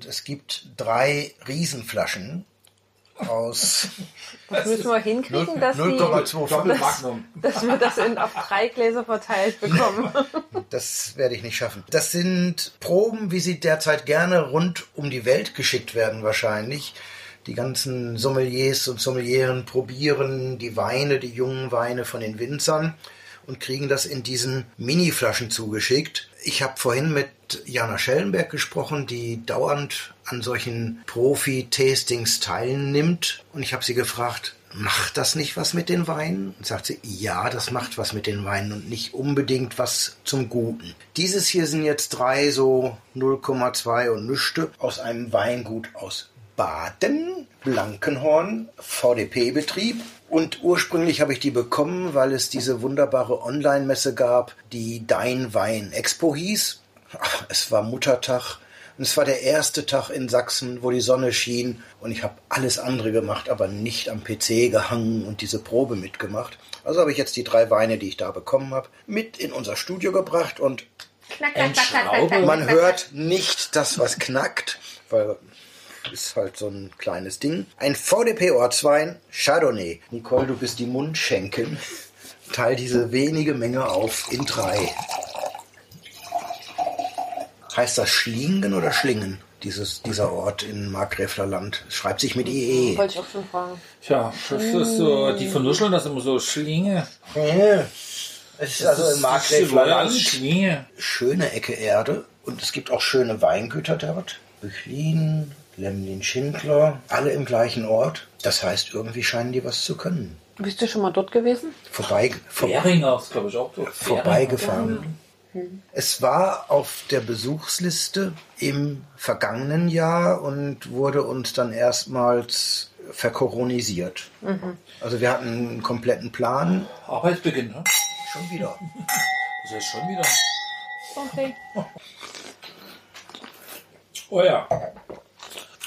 und es gibt drei Riesenflaschen aus Das müssen wir hinkriegen, dass, die, 0,25. Magnum. dass wir das in, auf drei Gläser verteilt bekommen. Das werde ich nicht schaffen. Das sind Proben, wie sie derzeit gerne rund um die Welt geschickt werden, wahrscheinlich. Die ganzen Sommeliers und Sommelieren probieren die Weine, die jungen Weine von den Winzern und kriegen das in diesen Mini-Flaschen zugeschickt. Ich habe vorhin mit Jana Schellenberg gesprochen, die dauernd an solchen Profi-Tastings teilnimmt. Und ich habe sie gefragt, macht das nicht was mit den Weinen? Und sagt sie, ja, das macht was mit den Weinen und nicht unbedingt was zum Guten. Dieses hier sind jetzt drei so 0,2 und Nüchte aus einem Weingut aus Baden, Blankenhorn, VDP-Betrieb. Und ursprünglich habe ich die bekommen, weil es diese wunderbare Online-Messe gab, die Dein Wein Expo hieß. Ach, es war Muttertag und es war der erste Tag in Sachsen, wo die Sonne schien und ich habe alles andere gemacht, aber nicht am PC gehangen und diese Probe mitgemacht. Also habe ich jetzt die drei Weine, die ich da bekommen habe, mit in unser Studio gebracht und Knack, knack, knack, knack, knack, Entschraube. knack, man hört nicht das, was knackt, weil ist halt so ein kleines Ding. Ein VDP-Ortswein, Chardonnay. Nicole, du bist die Mundschenken. Teil diese wenige Menge auf in drei. Heißt das Schlingen oder Schlingen? Dieses, dieser Ort in Markgräfler Land. Schreibt sich mit IE. Wollte ich auch schon fragen. Tja, das ist so, die vernuscheln das immer so Schlinge. Ja. Es ist also in Markgräfler Land. Land. Schlinge. schöne Ecke Erde und es gibt auch schöne Weingüter dort. Büchlin, Lemlin Schindler, alle im gleichen Ort. Das heißt, irgendwie scheinen die was zu können. Bist du schon mal dort gewesen? Vorbei, vor, Beringer ist, glaube ich, auch dort. vorbeigefahren. Es war auf der Besuchsliste im vergangenen Jahr und wurde uns dann erstmals verkoronisiert. Also wir hatten einen kompletten Plan. Arbeitsbeginn, ne? Schon wieder. Das ist schon wieder. Okay. Oh ja.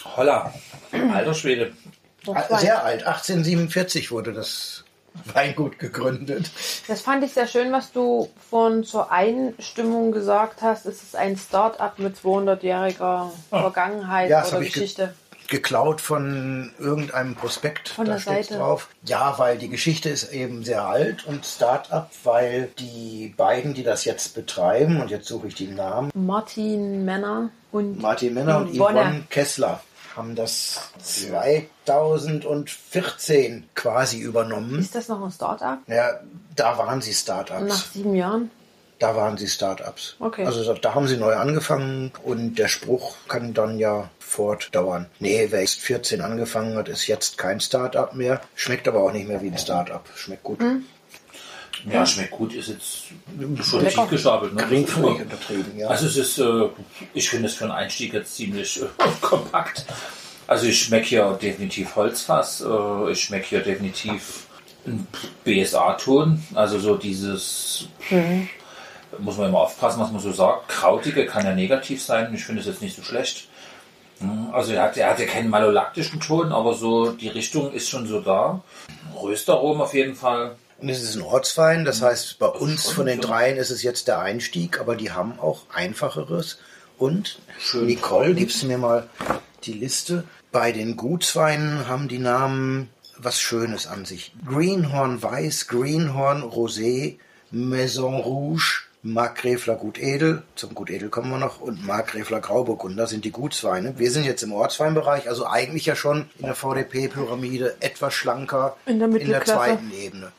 Holla. Alter Schwede. Ah, Sehr alt. 1847 wurde das Weingut gegründet. Das fand ich sehr schön, was du von zur Einstimmung gesagt hast. Es ist ein Start-up mit 200-jähriger Vergangenheit Ja, das oder habe ich ge Geschichte. geklaut von irgendeinem Prospekt. Von da Seite. drauf. Ja, weil die Geschichte ist eben sehr alt und Start-up, weil die beiden, die das jetzt betreiben, und jetzt suche ich die Namen, Martin Männer und Martin Männer und. Yvonne Kessler, haben das 2014 quasi übernommen. Ist das noch ein Start-up? Ja, da waren sie Nach Start-ups. sieben Jahren? Da waren sie Start-ups. Okay. Also da- haben sie neu angefangen und der Spruch kann dann ja fortdauern. Nee, wer jetzt 14 angefangen hat, ist jetzt kein Start-up mehr. Schmeckt aber auch nicht mehr wie ein Start-up. Schmeckt gut. Hm? Ja, schmeckt gut, ist jetzt schon tief gestapelt. Ne? Geringfügig untertrieben, ja. Also es ist, äh, ich finde es für einen Einstieg jetzt ziemlich äh, kompakt. Also ich schmecke hier definitiv Holzfass, äh, ich schmecke hier definitiv einen BSA-Ton, also so dieses, muss man immer aufpassen, was man so sagt, krautige kann ja negativ sein, ich finde es jetzt nicht so schlecht. Hm, Also er hat, er hat ja keinen malolaktischen Ton, aber so die Richtung ist schon so da. Röstaromen auf jeden Fall. Und es ist ein Ortswein, das heißt, bei uns von den dreien ist es jetzt der Einstieg, aber die haben auch einfacheres. Und Schön Nicole, gibst du mir mal die Liste? Bei den Gutsweinen haben die Namen was Schönes an sich. Greenhorn Weiß, Greenhorn Rosé, Maison Rouge, Markgräfler Gut Edel, zum Gut Edel kommen wir noch, und Markgräfler Grauburgunder sind die Gutsweine. Wir sind jetzt im Ortsweinbereich, also eigentlich ja schon in der VDP-Pyramide etwas schlanker In der Mittelklasse. zweiten Ebene.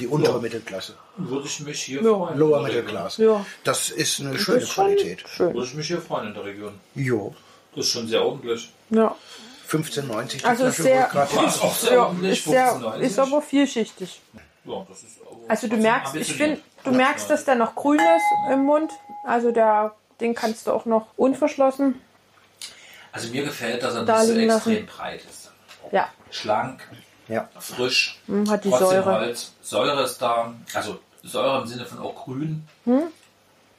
Die untere Ja. Mittelklasse. Würde ich mich hier Ja. freuen. Lower in der. Class. Ja. Das ist eine Das schöne ist Qualität. Schön. Würde ich mich hier freuen in der Region. Jo. Das ist schon sehr ordentlich. Ja. 15,90 die Also Flasche, sehr, ist auch sehr ja, ist, sehr, 15,90. ist aber vielschichtig. Ja, das ist aber Also du merkst, ich finde, du merkst, dass der noch grün ist im Mund. Also der, den kannst du auch noch unverschlossen. Also mir gefällt, dass er Da nicht so extrem lassen. breit ist. Ja, Schlank, Ja. frisch, hm, hat die trotzdem Säure. Holz. Säure ist da. Also Säure im Sinne von auch grün.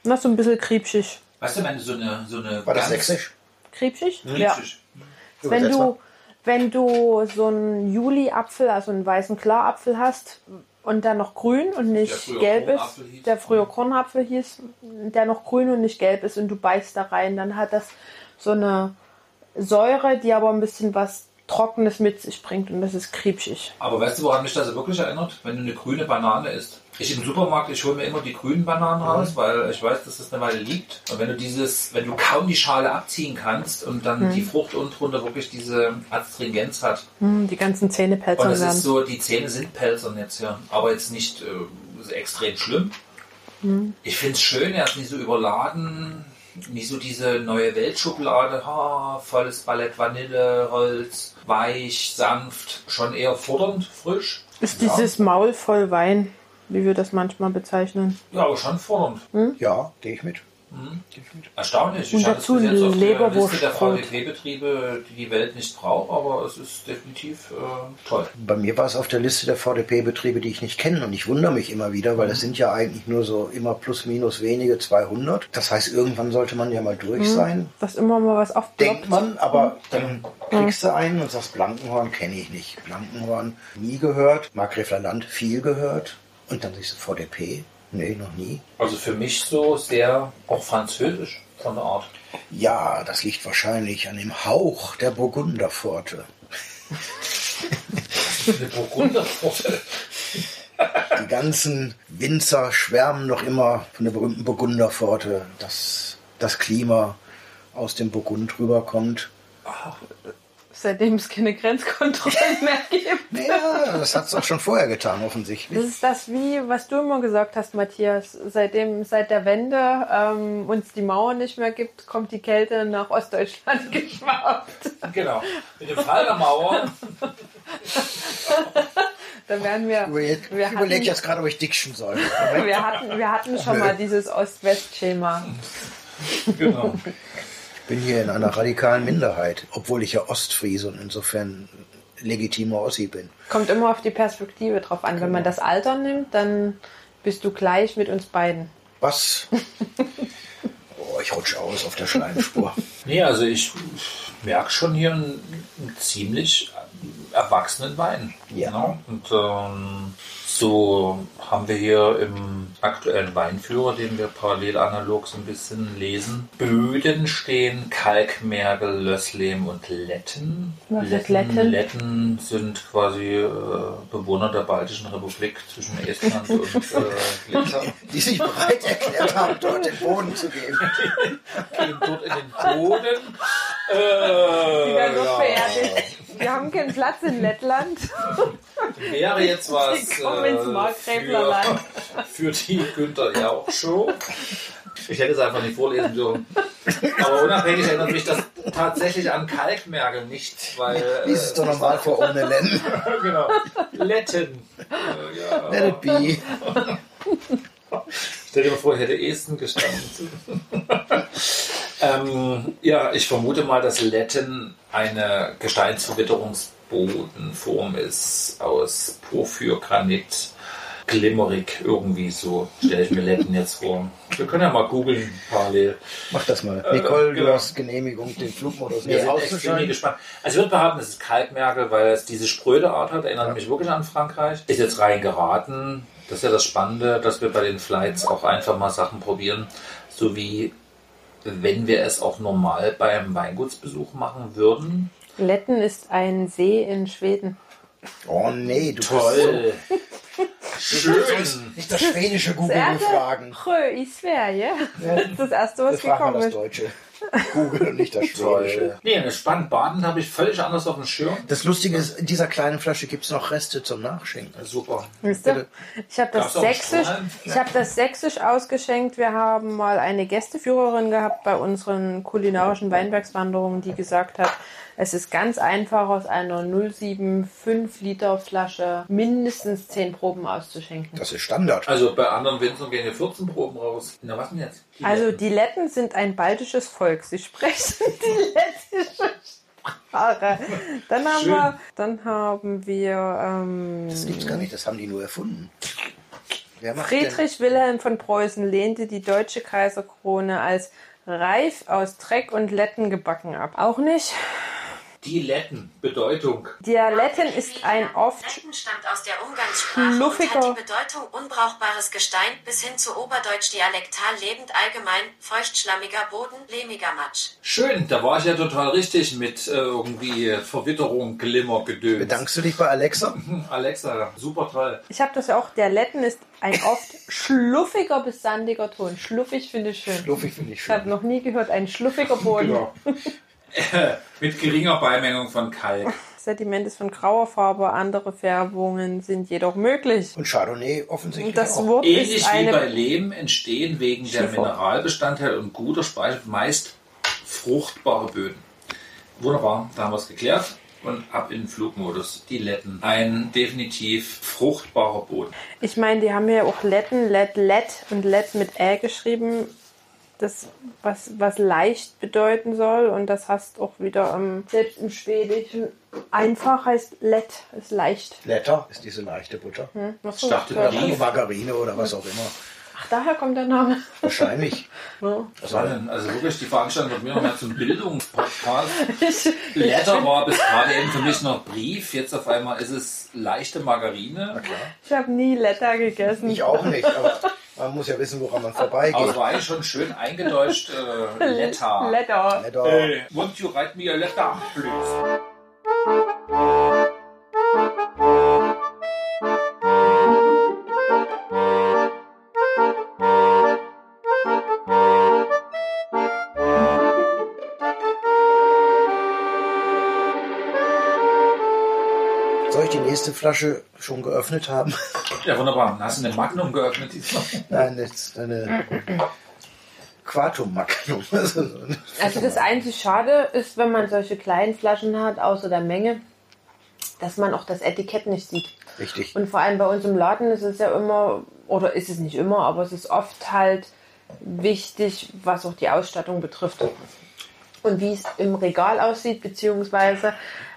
Na, so ein bisschen kriebschig. Weißt du, wenn du so eine, so eine War das ganz sächsisch? Kriebschig? Ja. Kriebschig. Wenn du, Wenn du so einen Juli-Apfel, also einen weißen Klarapfel hast und der noch grün und nicht gelb ist, der früher Kornapfel hieß, der noch grün und nicht gelb ist und du beißt da rein, dann hat das so eine Säure, die aber ein bisschen was Trockenes mit sich bringt und das ist kriebschig. Aber weißt du, woran mich das wirklich erinnert? Wenn du eine grüne Banane isst. Ich im Supermarkt, ich hole mir immer die grünen Bananen raus, weil ich weiß, dass das eine Weile liegt. Und wenn du dieses, wenn du kaum die Schale abziehen kannst und dann die Frucht unten drunter wirklich diese Astringenz hat. Hm, die ganzen Zähne Und pelzern es ist werden. so, die Zähne sind pelzern jetzt ja. Aber jetzt nicht äh, extrem schlimm. Ich finde es schön, er ist nicht so überladen. Nicht so diese neue Weltschublade, ha, volles Ballett Vanille, Holz, weich, sanft, schon eher fordernd, frisch. Ist Ja. dieses Maul voll Wein, wie wir das manchmal bezeichnen. Ja, aber schon fordernd. Ja, gehe ich mit. Ich mit. Erstaunlich. Und ich hatte dazu es bis jetzt auf der Leberwurst- Liste der. VDP-Betriebe, die die Welt nicht braucht, aber es ist definitiv äh, toll. Bei mir war es auf der Liste der VDP-Betriebe, die ich nicht kenne. Und ich wundere mich immer wieder, weil es sind ja eigentlich nur so immer plus minus wenige 200. Das heißt, irgendwann sollte man ja mal durch sein. Dass immer mal was aufploppt. Denkt man, aber dann kriegst du einen und sagst, Blankenhorn kenne ich nicht. Blankenhorn nie gehört. Markgräfler Land viel gehört. Und dann siehst du VDP. Nee, noch nie. Also für mich so sehr auch französisch von der Art. Ja, das liegt wahrscheinlich an dem Hauch der Burgunderpforte. Eine Burgunderpforte. Die ganzen Winzer schwärmen noch immer von der berühmten Burgunderpforte, dass das Klima aus dem Burgund rüberkommt. Seitdem es keine Grenzkontrollen mehr gibt. Naja, das hat es auch schon vorher getan, Das offensichtlich. ist das, wie was du immer gesagt hast, Matthias. Seitdem, seit der Wende ähm, uns die Mauer nicht mehr gibt, kommt die Kälte nach Ostdeutschland geschwappt. Genau. Mit dem Fall der Mauer. Da werden wir. Ich Wir überlege jetzt gerade, ob ich diction soll. wir hatten, wir hatten schon mal dieses Ost-West-Schema. Genau. Ich bin hier in einer radikalen Minderheit, obwohl ich ja Ostfriese und insofern legitimer Ossi bin. Kommt immer auf die Perspektive drauf an. Wenn man das Alter nimmt, dann bist du gleich mit uns beiden. Was? Oh, ich rutsche aus auf der Schleimspur. Nee, also ich merke schon hier einen, einen ziemlich erwachsenen Wein. Ja. Ne? Und ähm, so haben wir hier im aktuellen Weinführer, den wir parallel analog so ein bisschen lesen, Böden stehen Kalkmergel, Lösslehm und Letten. Was ist Letten? Letten sind quasi äh, Bewohner der Baltischen Republik zwischen Estland und äh, Litauen. Die sich bereit erklärt haben, dort den Boden zu geben. Gehen dort in den Boden. Äh, Die werden noch ja. beerdigt. Wir haben keinen Platz in Lettland. wäre jetzt was Die kommen ins äh, Markgräflerland. für, für die Günther Jauch Show. Ich hätte es einfach nicht vorlesen dürfen. Aber unabhängig erinnert mich das tatsächlich an Kalkmergel nicht, weil. äh, Lies es doch nochmal vor ohne Len. genau. Letten. Äh, ja. Let it be. Stell dir mal vor, hätte Esten gestanden. ähm, ja, ich vermute mal, dass Letten eine Gesteinsverwitterungsbodenform ist aus Porphyrgranit. Glimmerig irgendwie so, stelle ich mir Letten jetzt vor. Wir können ja mal googeln parallel. Mach das mal. Nicole, du genau. hast Genehmigung, den Flugmodus nicht auszuschalten. gespannt. Also ich würde behaupten, es ist Kalkmergel, weil es diese spröde Art hat, erinnert mich wirklich an Frankreich. Ist jetzt rein geraten. Das ist ja das Spannende, dass wir bei den Flights auch einfach mal Sachen probieren, so wie wenn wir es auch normal beim Weingutsbesuch machen würden. Letten ist ein See in Schweden. Oh nee, du Toll! Schön. Schön! Nicht das schwedische Google fragen. Frö i Sverige. Das ist das erste, was gekommen das ist. Deutsche. Google und nicht das Schwedische. Nee, eine spannend Baden habe ich völlig anders auf dem Schirm. Das Lustige ist, in dieser kleinen Flasche gibt es noch Reste zum Nachschenken. Super. Wisst ihr? Ich habe das sächsisch, ich habe das sächsisch ausgeschenkt. Wir haben mal eine Gästeführerin gehabt bei unseren kulinarischen Weinbergswanderungen, die gesagt hat, es ist ganz einfach aus einer 075 Liter Flasche mindestens 10 Proben auszuschenken. Das ist Standard. Also bei anderen Winzern gehen ja 14 Proben raus. Na, was denn jetzt? Also die Letten sind ein baltisches Volk. Sie sprechen die lettische Sprache. Dann haben Schön. wir, dann haben wir ähm, Das gibt's gar nicht, das haben die nur erfunden. Wer macht Friedrich Wilhelm von Preußen lehnte die deutsche Kaiserkrone als reif aus Dreck und Letten gebacken ab. Auch nicht. Dialetten, Bedeutung. Dialetten ist ein oft Letten stammt aus der Umgangssprache und Fluffiger. hat die Bedeutung unbrauchbares Gestein bis hin zu Oberdeutsch dialektal lebend allgemein, feuchtschlammiger Boden, lehmiger Matsch. Schön, da war ich ja total richtig mit äh, irgendwie Verwitterung, Glimmer, Gedöns. Bedankst du dich bei Alexa? Alexa, super toll. Ich habe das ja auch, Dialetten ist ein oft schluffiger bis sandiger Ton. Schluffig finde ich schön. Schluffig finde ich Ich habe schön. noch nie gehört, ein schluffiger Boden. Genau. mit geringer Beimengung von Kalk. Sediment ist von grauer Farbe, andere Färbungen sind jedoch möglich. Und Chardonnay offensichtlich Das auch. Wort Ähnlich ist wie bei eine Lehm entstehen wegen der Schiffer. Mineralbestandteile und guter Speicher meist fruchtbare Böden. Wunderbar, da haben wir es geklärt. Und ab in den Flugmodus. Die Letten. Ein definitiv fruchtbarer Boden. Ich meine, die haben ja auch Letten, Let, Let und Let mit Ä geschrieben. Das, was, was leicht bedeuten soll. Und das heißt auch wieder, ähm, selbst im Schwedischen, einfach heißt Let, ist leicht. Letter ist diese leichte Butter. Was Ich dachte, ja. Brief. Margarine oder was auch immer. Ach, daher kommt der Name. Wahrscheinlich. Ja. Was war denn? Also wirklich, die Veranstaltung wird mir noch mehr zum Bildungspodcast. Letter war bis gerade eben für mich noch Brief. Jetzt auf einmal ist es leichte Margarine. ich habe nie Letter gegessen. Ich auch nicht, aber man muss ja wissen, woran man Aber es vorbeigeht. war eigentlich schon schön eingedeutscht. Äh, Letter. Letter. Letter. Hey, won't you write me a letter, please? Flasche schon geöffnet haben? Ja, wunderbar. Hast du eine Magnum geöffnet diesmal? Nein, jetzt eine Quartum Magnum. Also Also das einzig Schade ist, wenn man solche kleinen Flaschen hat, außer der Menge, dass man auch das Etikett nicht sieht. Richtig. Und vor allem bei uns im Laden ist es ja immer, oder ist es nicht immer, aber es ist oft halt wichtig, was auch die Ausstattung betrifft. Und wie es im Regal aussieht, beziehungsweise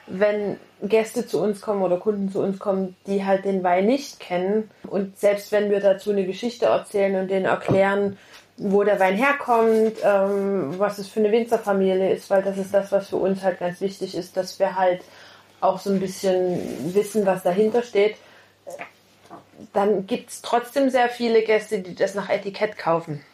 wenn Gäste zu uns kommen oder Kunden zu uns kommen, die halt den Wein nicht kennen. Und selbst wenn wir dazu eine Geschichte erzählen und denen erklären, wo der Wein herkommt, ähm, was es für eine Winzerfamilie ist, weil das ist das, was für uns halt ganz wichtig ist, dass wir halt auch so ein bisschen wissen, was dahinter steht. Dann gibt es trotzdem sehr viele Gäste, die das nach Etikett kaufen.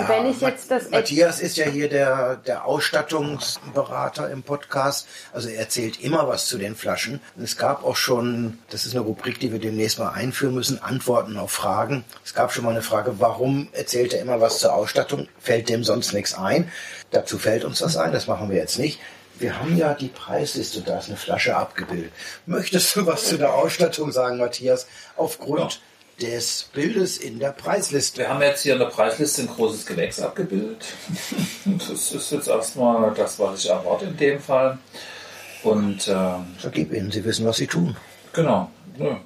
Und wenn ich jetzt das Ma- Matthias ist ja hier der, der Ausstattungsberater im Podcast. Also er erzählt immer was zu den Flaschen. Und es gab auch schon, das ist eine Rubrik, die wir demnächst mal einführen müssen, Antworten auf Fragen. Es gab schon mal eine Frage, warum erzählt er immer was zur Ausstattung? Fällt dem sonst nichts ein? Dazu fällt uns was ein, das machen wir jetzt nicht. Wir haben ja die Preisliste, da ist eine Flasche abgebildet. Möchtest du was zu der Ausstattung sagen, Matthias? Aufgrund des Bildes in der Preisliste. Wir haben jetzt hier in der Preisliste ein großes Gewächs abgebildet. Das ist jetzt erstmal das, was ich erwarte in dem Fall. Und ähm, So gib ihnen, sie wissen, was sie tun. Genau. Ja.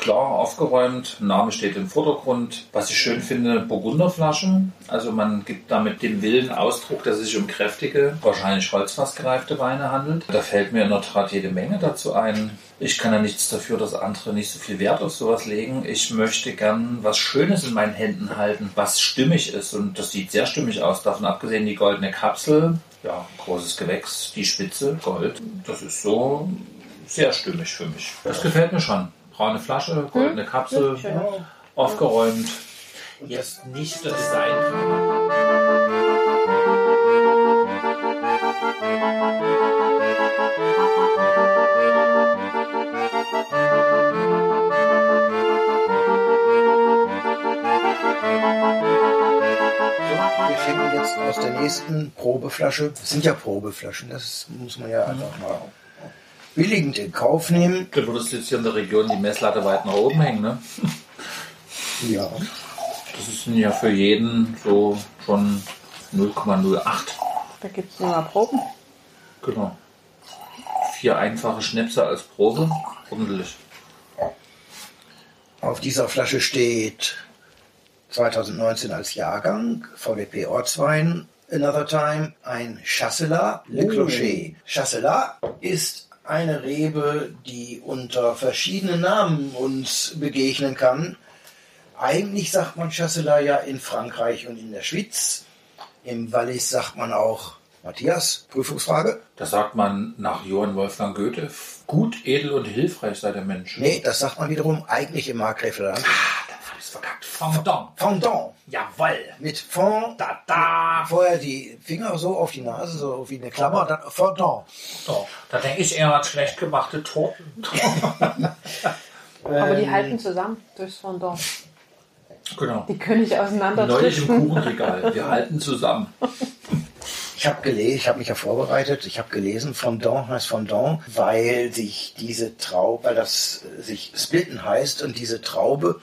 Klar aufgeräumt, Name steht im Vordergrund. Was ich schön finde, Burgunderflasche. Also man gibt damit dem Willen Ausdruck, dass es sich um kräftige, wahrscheinlich holzfassgereifte Weine handelt. Da fällt mir in der Tat jede Menge dazu ein. Ich kann ja nichts dafür, dass andere nicht so viel Wert auf sowas legen. Ich möchte gern was Schönes in meinen Händen halten, was stimmig ist. Und das sieht sehr stimmig aus. Davon abgesehen die goldene Kapsel, ja, großes Gewächs, die Spitze, Gold. Das ist so sehr stimmig für mich. Das gefällt mir schon. Braune Flasche, goldene Kapsel, Hm? aufgeräumt. Jetzt nicht der Design. Aus der nächsten Probeflasche, das sind ja Probeflaschen, das muss man ja einfach mal billigend in Kauf nehmen. Du würdest jetzt hier in der Region die Messlatte weit nach oben hängen, ne? Ja, Das ist ja für jeden so schon 0,08. Da gibt es nur mal Proben. Genau. Vier einfache Schnäpse als Probe. Ordentlich. auf dieser Flasche steht 2019 als Jahrgang VDP Ortswein Another Time ein Chasselas Le Clocher. Chasselas ist eine Rebe, die unter verschiedenen Namen uns begegnen kann. Eigentlich sagt man Chasselas ja in Frankreich und in der Schweiz. Im Wallis sagt man auch Matthias, Prüfungsfrage? Da sagt man nach Johann Wolfgang Goethe, gut, edel und hilfreich sei der Mensch. Nee, das sagt man wiederum eigentlich im Markgräflerland. Ah, verkackt. Fondant. Fondant. Jawoll. Mit Fond, Da, da. vorher die Finger so auf die Nase, so wie eine Klammer, dann Fondant. So, da denke ich eher an schlecht gemachte Torten. Aber die halten zusammen durchs Fondant. genau. Die können nicht Neulich im. Kuchenregal. Wir halten zusammen. Ich habe gelesen, ich habe mich ja vorbereitet, ich habe gelesen, Fondant heißt Fondant, weil sich diese Traube, weil das sich splitten heißt und diese Traube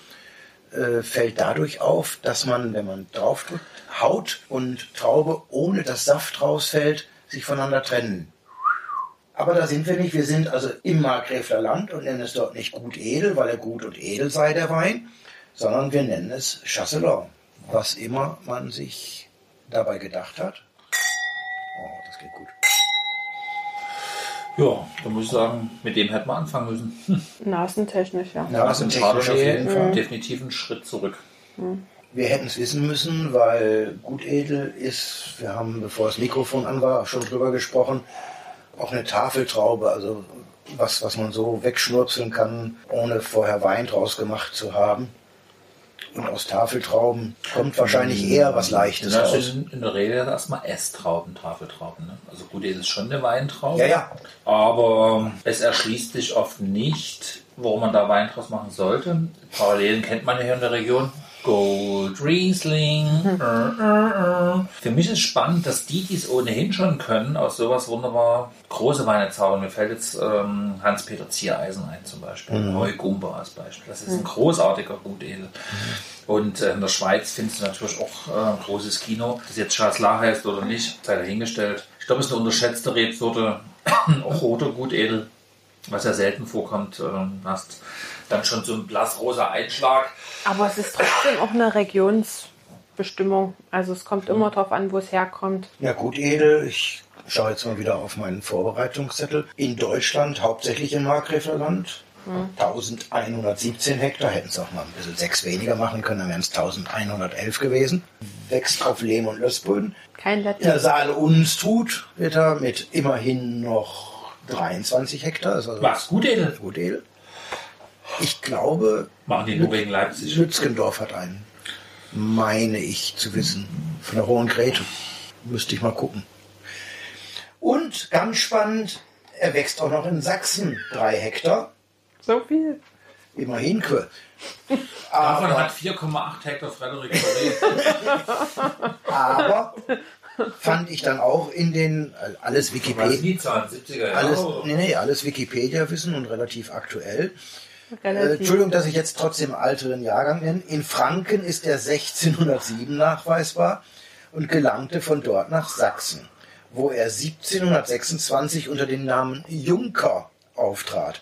äh, fällt dadurch auf, dass man, wenn man drauf drückt, Haut und Traube, ohne dass Saft rausfällt, sich voneinander trennen. Aber da sind wir nicht. Wir sind also im Markgräfler Land und nennen es dort nicht gut edel, weil er gut und edel sei, der Wein, sondern wir nennen es Chasselan. Was immer man sich dabei gedacht hat. Oh, das geht gut. Ja, da muss ich sagen, mit dem hätten wir anfangen müssen. Nasentechnisch, ja. Nasentechnisch auf jeden Fall. definitiv einen Schritt zurück. Wir hätten es wissen müssen, weil Gutedel ist, wir haben, bevor das Mikrofon an war, schon drüber gesprochen, auch eine Tafeltraube, also was, was man so wegschnurzeln kann, ohne vorher Wein draus gemacht zu haben. Und aus Tafeltrauben kommt wahrscheinlich eher was Leichtes Das raus. sind in der Regel erstmal Esstrauben, Tafeltrauben. Ne? Also gut, es ist schon eine Weintraube. Ja, ja. Aber es erschließt sich oft nicht, warum man da Wein draus machen sollte. Parallelen kennt man ja hier in der Region. Gold Riesling. Äh, äh, äh. Für mich ist spannend, dass die, die es ohnehin schon können, aus sowas wunderbar große Weine zaubern. Mir fällt jetzt ähm, Hans-Peter Ziereisen ein zum Beispiel. Roy Gumba als Beispiel. Das ist ein großartiger Gutedel. Und äh, in der Schweiz findest du natürlich auch äh, ein großes Kino. Ob das jetzt Chasselas heißt oder nicht, sei dahingestellt. Ich glaube, es ist eine unterschätzte Rebsorte, auch roter Gutedel, was ja selten vorkommt. Ähm, hast dann schon so einen blassrosa Einschlag. Aber es ist trotzdem auch eine Regionsbestimmung. Also es kommt immer darauf an, wo es herkommt. Ja, Gutedel, ich schaue jetzt mal wieder auf meinen Vorbereitungszettel. In Deutschland, hauptsächlich im Markgräflerland, 1117 Hektar, hätten es auch mal ein bisschen sechs weniger machen können, dann wären es 1111 gewesen. Wächst auf Lehm- und Lössböden. Kein In der Latin. Saale Unstrut wird er mit immerhin noch 23 Hektar, ist also Was? Gutedel? Gutedel. Ich glaube, Machen die nur wegen Leipzig. Lützgendorf hat einen. Meine ich zu wissen. Von der Hohen Grete. Müsste ich mal gucken. Und ganz spannend, er wächst auch noch in Sachsen. Drei Hektar. So viel. Immerhin. Quö. Davon Aber, hat 4,8 Hektar Frederik aber fand ich dann auch in den, alles Wikipedia, die Zahlen? 70er Jahre? alles, nee, nee, alles Wikipedia-Wissen und relativ aktuell. Relativ. Entschuldigung, dass ich jetzt trotzdem älteren Jahrgang nenne. In Franken ist er 1607 nachweisbar und gelangte von dort nach Sachsen, wo er 1726 unter dem Namen Junker auftrat.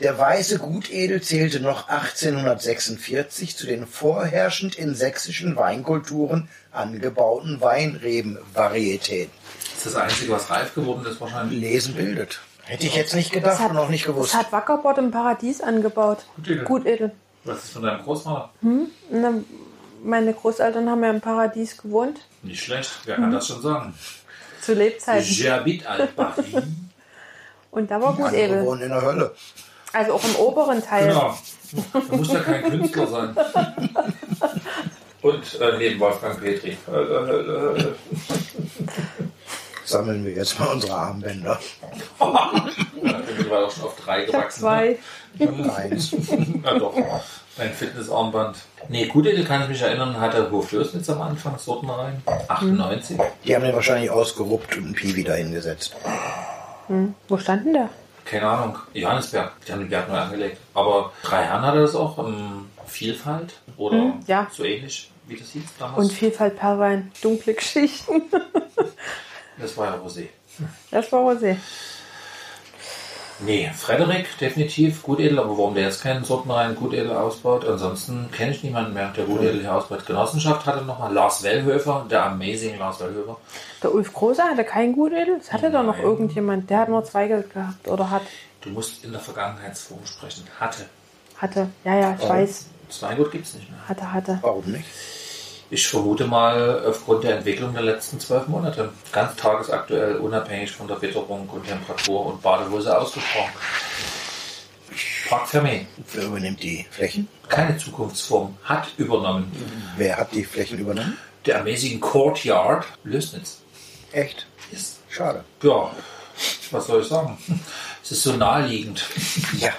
Der weiße Gutedel zählte noch 1846 zu den vorherrschend in sächsischen Weinkulturen angebauten Weinrebenvarietäten. Das ist das Einzige, was reif geworden ist, wahrscheinlich. Lesen bildet. Hätte ich jetzt nicht gedacht und auch nicht gewusst. Das hat Wackerbord im Paradies angebaut. Gutedel. Gutedel. Was ist von deinem Großvater? Dann, meine Großeltern haben ja im Paradies gewohnt. Nicht schlecht, wer kann das schon sagen? Zu Lebzeiten. À Paris. Und da war Andere Gutedel. wohnen in der Hölle. Also auch im oberen Teil. Genau. Da muss ja kein Künstler sein. Und äh, neben Wolfgang Petri. Äh, äh, äh, Sammeln wir jetzt mal unsere Armbänder. Bin ich auch schon auf drei Ich habe gewachsen. zwei. Eins. Ja doch, mein Fitnessarmband. Nee, Gutedel kann ich mich erinnern, hatte Hoflößnitz am Anfang, Sortenreihen. 98. Die haben den wahrscheinlich ausgeruppt und einen Piwi dahingesetzt. Wo stand denn der? Keine Ahnung, Johannesberg. Die haben den Berg neu angelegt. Aber drei Herren hatte das auch. Ähm, Vielfalt oder ja. so ähnlich, wie das hieß damals. Und Vielfalt Perlwein. Dunkle Geschichten. das war ja Rosé. Das war Rosé. Nee, Frederik definitiv Gutedel, aber warum der jetzt keinen Sortenreihen Gutedel ausbaut? Ansonsten kenne ich niemanden mehr, der Gutedel hier ausbaut. Genossenschaft hatte nochmal Lars Wellhöfer, der Amazing Lars Wellhöfer. Der Ulf Große hatte kein Gutedel. Das hatte doch noch irgendjemand. Der hat nur Zweigelt gehabt. Oder hat. Du musst in der Vergangenheitsform sprechen. Hatte. Hatte. Ja, ja, ich Oh. weiß. Zweigut gibt es nicht mehr. Hatte, hatte. Warum nicht? Ich vermute mal aufgrund der Entwicklung der letzten zwölf Monate. Ganz tagesaktuell, unabhängig von der Witterung und Temperatur und Badehose ausgesprochen. Park Fermé. Wer übernimmt die Flächen? Keine Zukunftsform. Hat übernommen. Wer hat die Flächen übernommen? Der Amazing Courtyard Lösnitz. Echt? Yes. Schade. Ja, was soll ich sagen? Es ist so naheliegend. Ja.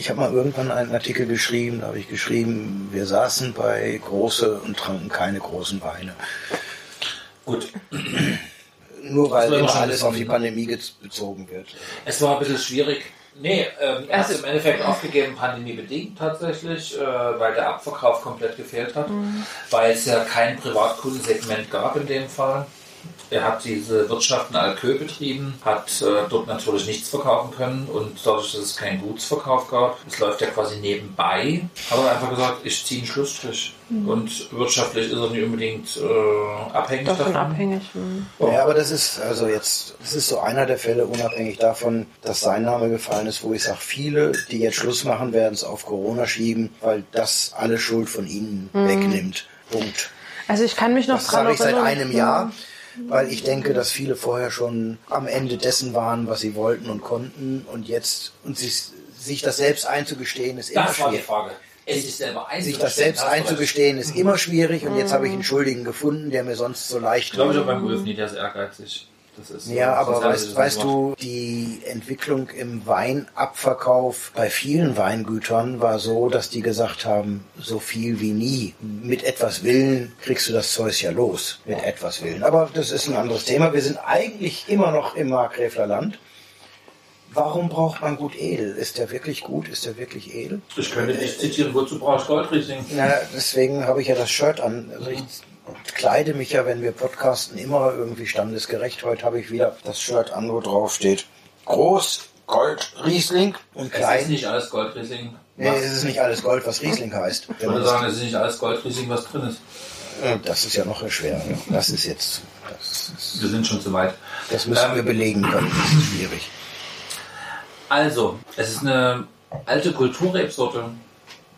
Ich habe mal irgendwann einen Artikel geschrieben, da habe ich geschrieben, wir saßen bei Große und tranken keine großen Weine. Gut, Nur weil immer alles auf die? Pandemie bezogen wird. es war ein bisschen schwierig. Nee, ähm, er hat Also- im Endeffekt aufgegeben, pandemiebedingt tatsächlich, äh, weil der Abverkauf komplett gefehlt hat, weil es ja kein Privatkundensegment gab in dem Fall. Er hat diese Wirtschaft in Alkö betrieben, hat äh, dort natürlich nichts verkaufen können und dadurch, dass es keinen Gutsverkauf gab, es läuft ja quasi nebenbei, hat er einfach gesagt, ich ziehe einen Schlussstrich. Und wirtschaftlich ist er nicht unbedingt äh, abhängig Davon davon. abhängig. hm. Ja, aber das ist also jetzt, das ist so einer der Fälle, unabhängig davon, dass sein Name gefallen ist, wo ich sage, viele, die jetzt Schluss machen, werden es auf Corona schieben, weil das alle Schuld von ihnen wegnimmt. Punkt. Also ich kann mich noch Das dran sage ich seit einem Jahr, weil ich denke, dass viele vorher schon am Ende dessen waren, was sie wollten und konnten und jetzt und sich, sich das selbst einzugestehen ist immer Das war die schwierig. Frage. Es ist selber Sich das selbst einzugestehen ist immer schwierig und jetzt habe Mhm. ich einen Schuldigen gefunden, der mir sonst so leicht Ich glaube schon beim Ulf nie, der ist ehrgeizig. Das ist, Ja, äh, aber weißt, weißt du, die Entwicklung im Weinabverkauf bei vielen Weingütern war so, dass die gesagt haben, so viel wie nie. Mit etwas Willen kriegst du das Zeug ja los. Mit etwas Willen. Aber das ist ein anderes Thema. Wir sind eigentlich immer noch im Markgräfler Land. Warum braucht man gut edel? Ist der wirklich gut? Ist der wirklich edel? Ich könnte dich zitieren, wozu brauchst du Goldriesling? Na, deswegen habe ich ja das Shirt an. Also ich kleide mich ja, wenn wir podcasten, immer irgendwie standesgerecht. Heute habe ich wieder das Shirt an, wo drauf steht Groß, Gold, Riesling und Es ist klein. nicht alles Goldriesling. Nee, was- es ist nicht alles Gold, was Riesling heißt. ich würde sagen, es ist nicht alles Goldriesling, was drin ist. Das ist ja noch schwer. Das ist jetzt, das, ist, Wir sind schon zu weit. das müssen Ähm, wir belegen können. Das ist schwierig. Also, es ist eine alte Kulturrebsorte.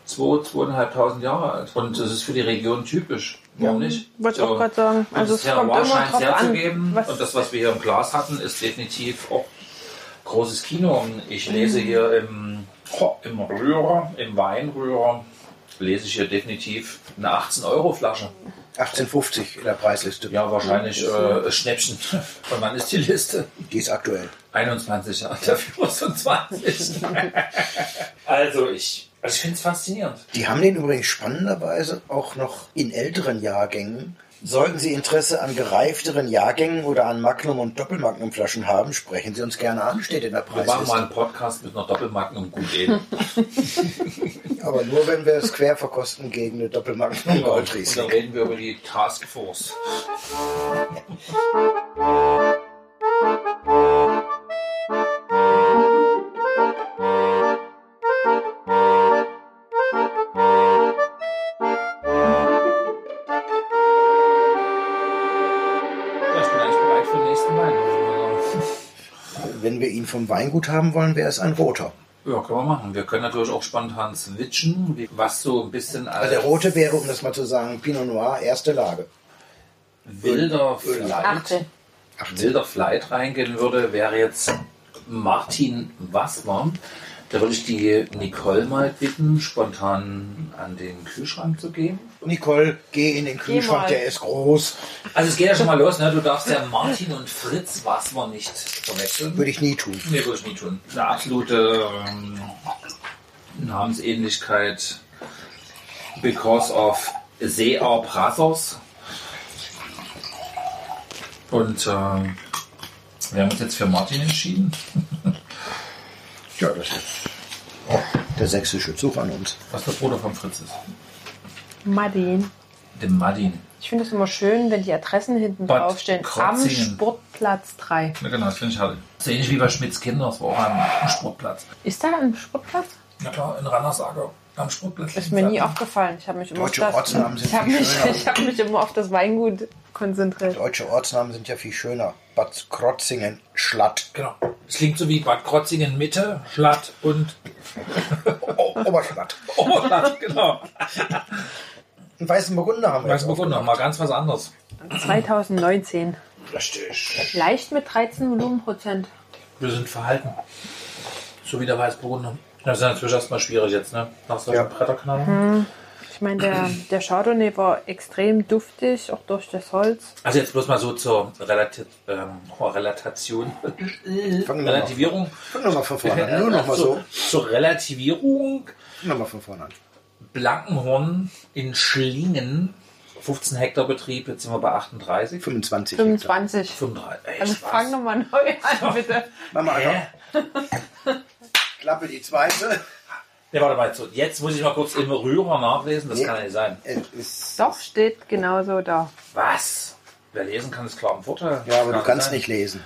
Zwei, zweieinhalbtausend Jahre alt. Und es ist für die Region typisch. Warum nicht? Wollte ich auch gerade sagen. Und Also das es kommt immer scheint drauf sehr zu an, geben. was- Und das, was wir hier im Glas hatten, ist definitiv auch großes Kino. Ich lese Mhm. hier im, im Rührer, im Weinrührer, lese ich hier definitiv eine 18-Euro-Flasche. 1850 in der Preisliste. Ja, wahrscheinlich äh, Schnäppchen. Und wann ist die Liste? Die ist aktuell. 21 Jahre, dafür 20. also ich, also ich finde es faszinierend. Die haben den übrigens spannenderweise auch noch in älteren Jahrgängen. Sollten Sie Interesse an gereifteren Jahrgängen oder an Magnum- und Doppelmagnumflaschen haben, sprechen Sie uns gerne an, steht in der Wir machen mal Preisliste. einen Podcast mit einer Doppelmagnum gut eben. Aber nur, wenn wir es quer verkosten gegen eine Doppelmagnum Und dann Goldriesling. reden wir über die Taskforce. Vom Weingut haben wollen, wäre es ein roter. Ja, können wir machen. Wir können natürlich auch spontan switchen, was so ein bisschen als Also der rote wäre, um das mal zu sagen, Pinot Noir, erste Lage. wilder Flight, 18. wilder Flight reingehen würde, wäre jetzt Martin Wassmer. Da würde ich die Nicole mal bitten, spontan an den Kühlschrank zu gehen. Nicole, geh in den Kühlschrank, der ist groß. Also es geht ja schon mal los, ne? Du darfst ja Martin und Fritz Wassmer nicht verwechseln. Würde ich nie tun. Nee, würde ich nie tun. Eine absolute ähm, Namensähnlichkeit because of they are brothers. Und äh, wir haben uns jetzt für Martin entschieden. Ja, das ist der sächsische Zug an uns. Was der Bruder von Fritz ist. Martin. Dem Martin. Ich finde es immer schön, wenn die Adressen hinten Bad draufstehen. Am Krotzingen. Sportplatz 3. Ja, genau, das finde ich halt. Das ist ähnlich wie bei Schmitz Kinder, das war auch am Sportplatz. Ist da ein Sportplatz? Ja klar, in Rannersager am Sportplatz. Ist mir nie aufgefallen. Ich habe mich immer Deutsche auf das, ich viel mich, schöner. ich hab mich immer auf das Weingut konzentriert. Deutsche Ortsnamen sind ja viel schöner. Bad Krotzingen, Schlatt, Genau. Es klingt so wie Bad Krotzingen Mitte, Schlatt und o Oberschlatt. Oberstadt, genau. Einen weißen Burgunder haben wir. Du, noch mal ganz was anderes. 2019. Richtig. Leicht mit 13 Volumenprozent. Wir sind verhalten. So wie der Weißburgunder. Das ist natürlich erstmal schwierig jetzt, ne? Nach solchen Ja. Bretterknallern. Ich meine, der, der Chardonnay war extrem duftig, auch durch das Holz. Also jetzt bloß mal so zur Relati ähm, oh, Relatation. Fangen wir mal, Relativierung. fangen wir mal von vorne an. Nur noch mal Zur- so. Zur Relativierung. Nur mal von vorne an. Blankenhorn in Schlingen. 15 Hektar Betrieb, jetzt sind wir bei 38. 25. 25. 35. Ey, Also fang nochmal neu an, bitte. Mach mal Hä? einfach. Klappe die zweite. Ne, warte mal, so, jetzt muss ich mal kurz im Rührer nachlesen, das Nee. kann ja nicht sein. Ist, Doch, steht genauso da. Was? Wer lesen kann, ist klar ein Vorteil. ja, aber du Kann kannst sein. nicht lesen.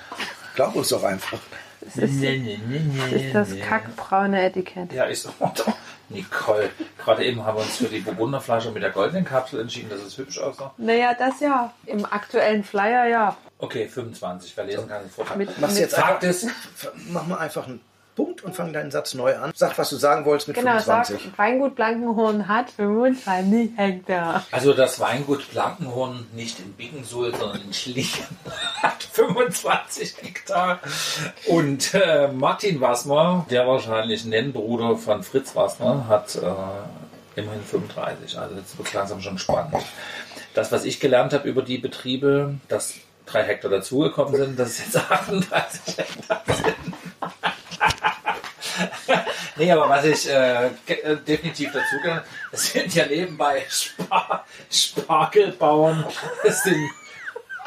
Glaub uns doch einfach. Das ist, Nee, nee, nee, nee, das, ist das kackbraune Etikett. Ja, ich so, Nicole, gerade eben haben wir uns für die Burgunderflasche mit der goldenen Kapsel entschieden, dass es hübsch aussah. Naja, das ja. Im aktuellen Flyer ja. Okay, 25, wer lesen kann, ist Vorteil. Mit, Mach's mit, jetzt Fakt ist, Mach mal einfach einen Punkt und fang deinen Satz neu an. Sag, was du sagen wolltest mit genau, sag, 25. Weingut Blankenhorn hat 25 Hektar. also das Weingut Blankenhorn nicht in Bickensuhl, sondern in Schlingen hat 25 Hektar. Und äh, Martin Wassmer, der wahrscheinlich Nennbruder von Fritz Wassmer, hat äh, immerhin 35. Also jetzt wird langsam schon spannend. Das, was ich gelernt habe über die Betriebe, dass drei Hektar dazugekommen sind, dass es jetzt 38 Hektar sind. Nee, aber was ich äh, äh, definitiv dazu habe, es sind ja nebenbei Spar Spargelbauern, es sind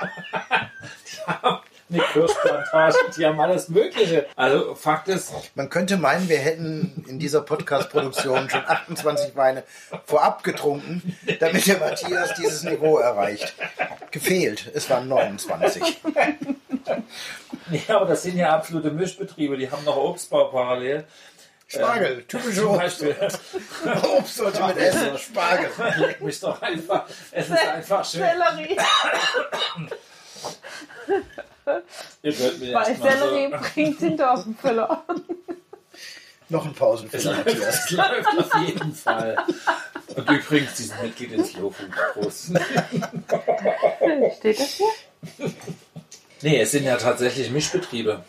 die haben eine Kirschplantage, die haben alles Mögliche. Also Fakt ist, Man könnte meinen, wir hätten in dieser Podcast-Produktion schon 28 Weine vorab getrunken, damit der Matthias dieses Niveau erreicht. Gefehlt. Es waren 29. ja, aber das sind ja absolute Mischbetriebe, die haben noch Obstbau parallel. Spargel, typisch Zum Obst. Obst sollte mit Essen. Spargel. leck mich doch einfach, es ist einfach schön. Sellerie. Ihr könnt mir Weil Sellerie so, bringt den Dorfenfüller. Noch ein Pausenfiller, Matthias. Es läuft auf jeden Fall. Und übrigens, die sind Mitglied ins Slowfood. Prost. Steht das hier? Nee, es sind ja tatsächlich Mischbetriebe.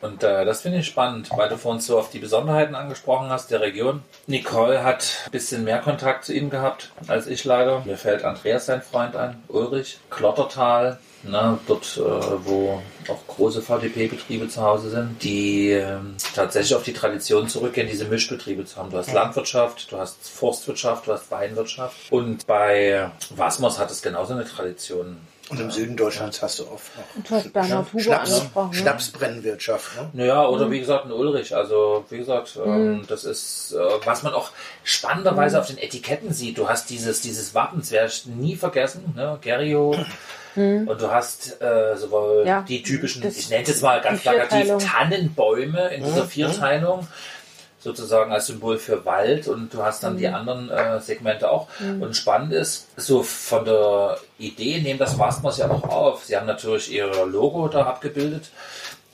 Und äh, das finde ich spannend, weil du vorhin so auf die Besonderheiten angesprochen hast der Region. Nicole hat ein bisschen mehr Kontakt zu ihnen gehabt als ich leider. Mir fällt Andreas, sein Freund, ein, Ulrich, Klottertal, ne, dort, äh, wo auch große VDP-Betriebe zu Hause sind, die ähm, tatsächlich auf die Tradition zurückgehen, diese Mischbetriebe zu haben. Du hast Landwirtschaft, du hast Forstwirtschaft, du hast Weinwirtschaft. Und bei Wasmos hat es genauso eine Tradition. Und im Süden Deutschlands hast du oft noch Schnaps, angesprochen. Ne? Schnapsbrennwirtschaft. Ne? Naja, oder wie gesagt, ein Ulrich. Also, wie gesagt, ähm, das ist, äh, was man auch spannenderweise auf den Etiketten sieht. Du hast dieses, dieses Wappen, das werde ich nie vergessen, ne? Gerio. Und du hast äh, sowohl Ja, die typischen, das- ich nenne es mal ganz plakativ. Tannenbäume in dieser Vierteilung. Sozusagen als Symbol für Wald und du hast dann Mhm. die anderen äh, Segmente auch. Und spannend ist, so von der Idee nehmen das Wasmos ja auch auf. Sie haben natürlich ihr Logo da abgebildet,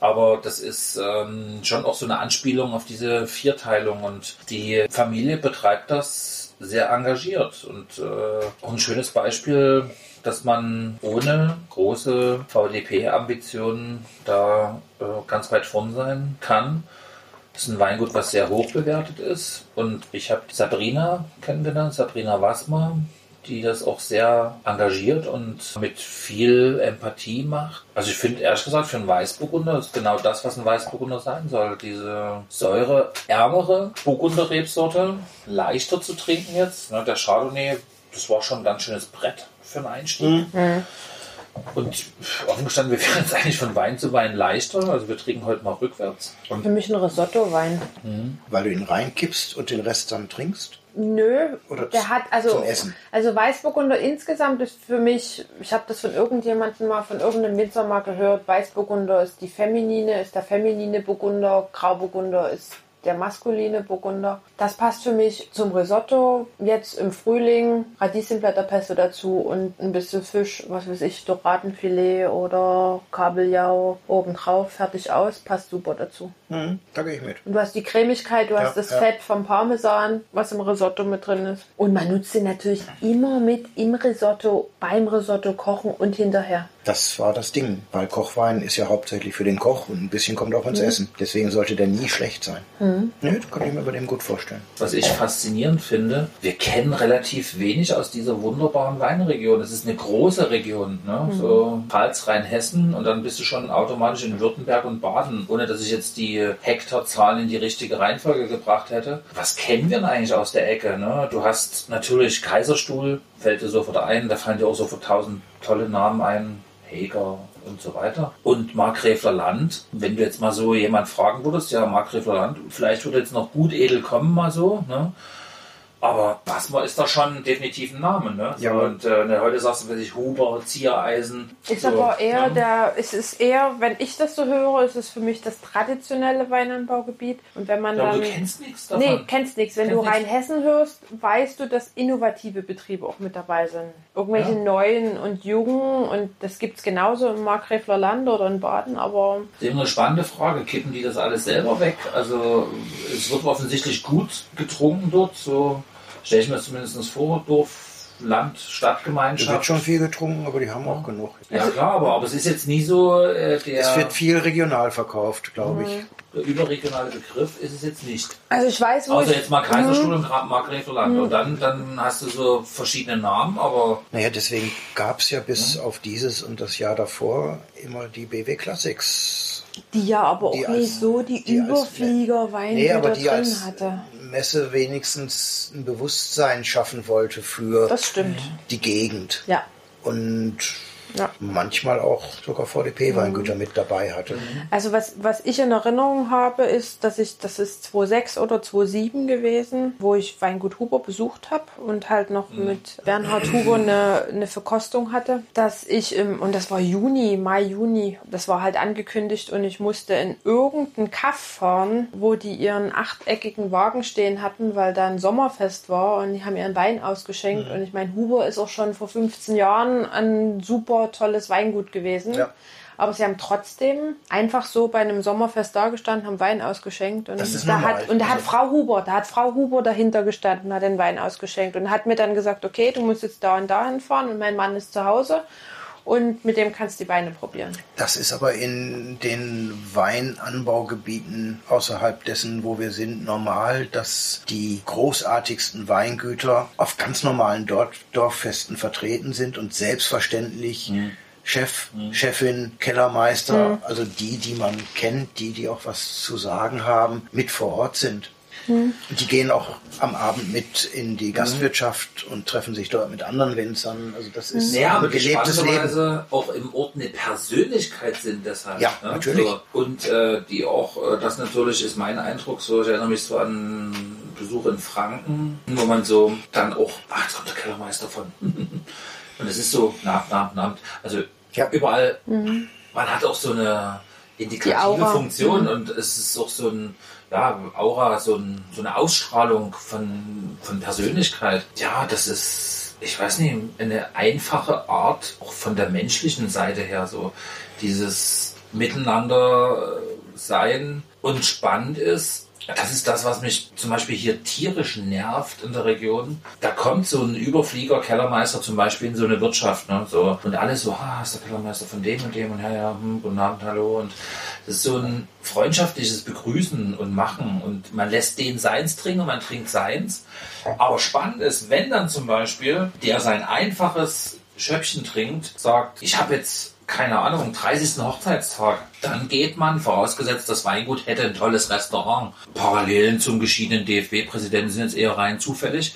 aber das ist ähm, schon auch so eine Anspielung auf diese Vierteilung und die Familie betreibt das sehr engagiert und äh, auch ein schönes Beispiel, dass man ohne große VDP-Ambitionen da äh, ganz weit vorn sein kann. Das ist ein Weingut, was sehr hoch bewertet ist. Und ich habe Sabrina kennengelernt, Sabrina Wassmer, die das auch sehr engagiert und mit viel Empathie macht. Also ich finde ehrlich gesagt, für einen Weißburgunder ist genau das, was ein Weißburgunder sein soll. Diese säureärmere Burgunder-Rebsorte, leichter zu trinken jetzt. Ne, Der Chardonnay, das war schon ein ganz schönes Brett für einen Einstieg. Und offen gestanden, wir werden jetzt eigentlich von Wein zu Wein leichter. Also wir trinken heute mal rückwärts. Und Für mich ein Risotto-Wein. Weil du ihn reinkippst und den Rest dann trinkst. Nö, Oder der hat also zum Essen. also Weißburgunder insgesamt ist für mich, ich habe das von irgendjemandem mal von irgendeinem Winzer mal gehört. Weißburgunder ist die feminine, ist der feminine Burgunder, Grauburgunder ist der maskuline Burgunder. Das passt für mich zum Risotto. Jetzt im Frühling Radieschenblätterpesto dazu und ein bisschen Fisch, was weiß ich, Doratenfilet oder Kabeljau obendrauf, fertig aus, passt super dazu. Mhm, da gehe ich mit. Und du hast die Cremigkeit, du Ja, hast das ja. Fett vom Parmesan, was im Risotto mit drin ist. Und man nutzt den natürlich immer mit im Risotto, beim Risotto kochen und hinterher. Das war das Ding, weil Kochwein ist ja hauptsächlich für den Koch und ein bisschen kommt auch ins Essen. Deswegen sollte der nie schlecht sein. Mhm. Nö, das kann ich mir bei dem gut vorstellen. Was ich faszinierend finde, wir kennen relativ wenig aus dieser wunderbaren Weinregion. Es ist eine große Region, ne? so Pfalz, Rheinhessen und dann bist du schon automatisch in Württemberg und Baden, ohne dass ich jetzt die Hektarzahlen in die richtige Reihenfolge gebracht hätte. Was kennen wir denn eigentlich aus der Ecke? Ne? Du hast natürlich Kaiserstuhl, fällt dir sofort ein, da fallen dir auch sofort tausend tolle Namen ein. Heger und so weiter. Und Markgräfler Land, wenn du jetzt mal so jemand fragen würdest, ja, Markgräfler Land, vielleicht würde jetzt noch gut edel kommen, mal so, ne? Aber Basmer ist da schon definitiv ein Name, ne? Ja. So, und äh, ne, heute sagst du, weiß ich, Huber, Ziereisen. Ist so, aber eher ne? der, es ist eher, wenn ich das so höre, ist es für mich das traditionelle Weinanbaugebiet. Und wenn man Ja, aber dann. du kennst nichts davon. Nee, kennst nichts. Wenn Kennst du Rheinhessen hörst, weißt du, dass innovative Betriebe auch mit dabei sind. Irgendwelche Ja. neuen und jungen und das gibt es genauso im Markgräfler Land oder in Baden, aber Das ist immer eine spannende Frage. Kippen die das alles selber weg? Also es wird offensichtlich gut getrunken dort. So stelle ich mir zumindest vor. Dorf, Land, Es Stadtgemeinschaft. wird schon viel getrunken, aber die haben auch genug. Ja klar, aber, aber es ist jetzt nie so äh, der, Es wird viel regional verkauft, glaube ich. der überregionale Begriff ist es jetzt nicht. also ich weiß, wo Außer ich, jetzt mal Kaiserstuhl und Grab Markgräflerland. Und dann, dann hast du so verschiedene Namen, aber Naja, deswegen gab es ja bis auf dieses und das Jahr davor immer die BW Classics. Die ja aber auch nicht als- so die, die Überflieger Nee, Weingüter aber die drin als hatte. Messe wenigstens ein Bewusstsein schaffen wollte für Das stimmt. die Gegend. Ja. Und Ja. manchmal auch sogar VDP-Weingüter mit dabei hatte. Also was, was ich in Erinnerung habe, ist, dass ich, das ist 2006 oder 2007 gewesen, wo ich Weingut Huber besucht habe und halt noch mit Bernhard Huber eine, eine Verkostung hatte, dass ich im, und das war Juni, Mai, Juni, das war halt angekündigt und ich musste in irgendeinen Kaff fahren, wo die ihren achteckigen Wagen stehen hatten, weil da ein Sommerfest war und die haben ihren Wein ausgeschenkt und ich meine, Huber ist auch schon vor 15 Jahren ein super tolles Weingut gewesen. Ja. Aber sie haben trotzdem einfach so bei einem Sommerfest dagestanden, haben Wein ausgeschenkt. Und Das ist da normal. hat, und da hat Also- Frau Huber, da hat Frau Huber dahinter gestanden, hat den Wein ausgeschenkt und hat mir dann gesagt, okay, du musst jetzt da und dahin fahren und mein Mann ist zu Hause und mit dem kannst du die Weine probieren. Das ist aber in den Weinanbaugebieten außerhalb dessen, wo wir sind, normal, dass die großartigsten Weingüter auf ganz normalen Dorf Dorffesten vertreten sind und selbstverständlich Chef, Chefin, Kellermeister, also die, die man kennt, die, die auch was zu sagen haben, mit vor Ort sind. Die gehen auch am Abend mit in die Gastwirtschaft und treffen sich dort mit anderen Winzern. Also das ist Ja, aber ein gelebtes Leben. auch im Ort eine Persönlichkeit sind deshalb. Ja, ne? natürlich. So. Und äh, die auch, äh, das natürlich ist mein Eindruck, so ich erinnere mich so an einen Besuch in Franken, wo man so dann auch, ach, jetzt kommt der Kellermeister von. Und es ist so, na, na, na, also Ja. überall, man hat auch so eine indikative. Funktion und es ist auch so ein, ja, Aura, so, ein, so eine Ausstrahlung von, von Persönlichkeit. Ja, das ist, ich weiß nicht, eine einfache Art, auch von der menschlichen Seite her, so dieses Miteinander sein und spannend ist. Das ist das, was mich zum Beispiel hier tierisch nervt in der Region. Da kommt so ein Überflieger, Kellermeister zum Beispiel in so eine Wirtschaft, ne, so. Und alle so, ah, ist der Kellermeister von dem und dem und ja, ja, hm, guten Abend, hallo. Und das ist so ein freundschaftliches Begrüßen und Machen und man lässt den seins trinken und man trinkt seins. Aber spannend ist, wenn dann zum Beispiel der sein einfaches Schöppchen trinkt, sagt, ich habe jetzt keine Ahnung, 30. Hochzeitstag, dann geht man, vorausgesetzt, das Weingut hätte ein tolles Restaurant. Parallelen zum geschiedenen DFB-Präsidenten sind jetzt eher rein zufällig.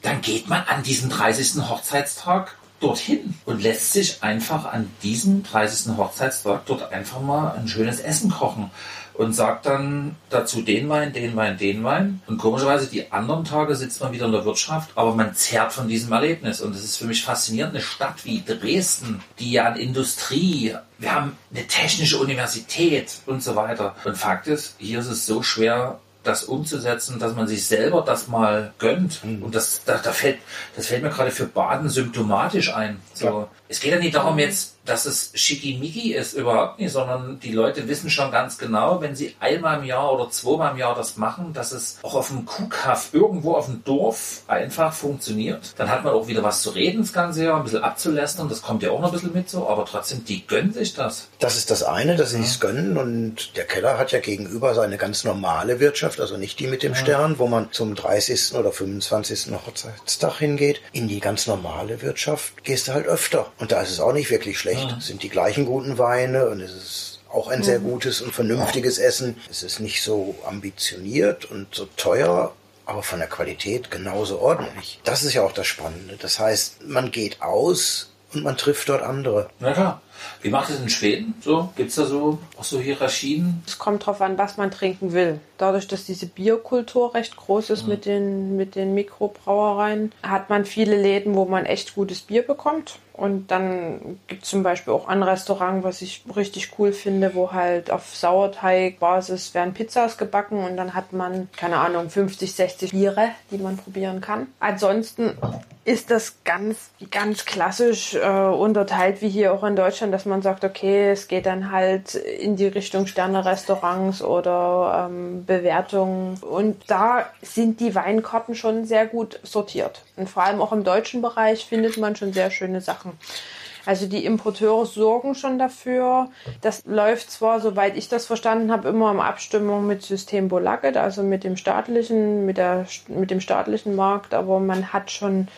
Dann geht man an diesem 30. Hochzeitstag dorthin und lässt sich einfach an diesem 30. Hochzeitstag dort einfach mal ein schönes Essen kochen und sagt dann dazu den Wein, den Wein, den Wein. Und komischerweise die anderen Tage sitzt man wieder in der Wirtschaft, aber man zehrt von diesem Erlebnis. Und es ist für mich faszinierend, eine Stadt wie Dresden, die ja an Industrie, wir haben eine technische Universität und so weiter. Und Fakt ist, hier ist es so schwer, das umzusetzen, dass man sich selber das mal gönnt. Und das, da, da fällt, das fällt mir gerade für Baden symptomatisch ein. So, Ja. es geht ja nicht darum jetzt, dass es schickimicki ist, überhaupt nicht, sondern die Leute wissen schon ganz genau, wenn sie einmal im Jahr oder zweimal im Jahr das machen, dass es auch auf dem Kuhkaff irgendwo auf dem Dorf einfach funktioniert. Dann hat man auch wieder was zu reden das ganze Jahr, ein bisschen abzulästern, das kommt ja auch noch ein bisschen mit so, aber trotzdem, die gönnen sich das. Das ist das eine, dass sie es gönnen. Und der Keller hat ja gegenüber seine ganz normale Wirtschaft, also nicht die mit dem Stern, wo man zum 30. oder 25. Hochzeitstag hingeht. In die ganz normale Wirtschaft gehst du halt öfter. Und da ist es auch nicht wirklich schlecht. Es sind die gleichen guten Weine und es ist auch ein sehr gutes und vernünftiges Essen. Es ist nicht so ambitioniert und so teuer, aber von der Qualität genauso ordentlich. Das ist ja auch das Spannende. Das heißt, man geht aus und man trifft dort andere. Na klar. Wie macht es in Schweden? So, gibt's da so auch so Hierarchien? Es kommt drauf an, was man trinken will. Dadurch, dass diese Bierkultur recht groß ist mit, den, mit den Mikrobrauereien, hat man viele Läden, wo man echt gutes Bier bekommt. Und dann gibt es zum Beispiel auch ein Restaurant, was ich richtig cool finde, wo halt auf Sauerteigbasis werden Pizzas gebacken und dann hat man, keine Ahnung, 50, 60 Biere, die man probieren kann. Ansonsten ist das ganz, ganz klassisch äh, unterteilt, wie hier auch in Deutschland, dass man sagt, okay, es geht dann halt in die Richtung Sterne-Restaurants oder ähm, Bewertungen. Und da sind die Weinkarten schon sehr gut sortiert. Und vor allem auch im deutschen Bereich findet man schon sehr schöne Sachen. Also die Importeure sorgen schon dafür. Das läuft zwar, soweit ich das verstanden habe, immer in Abstimmung mit System Bolaget, also mit dem staatlichen, mit, der, mit dem staatlichen Markt, aber man hat schon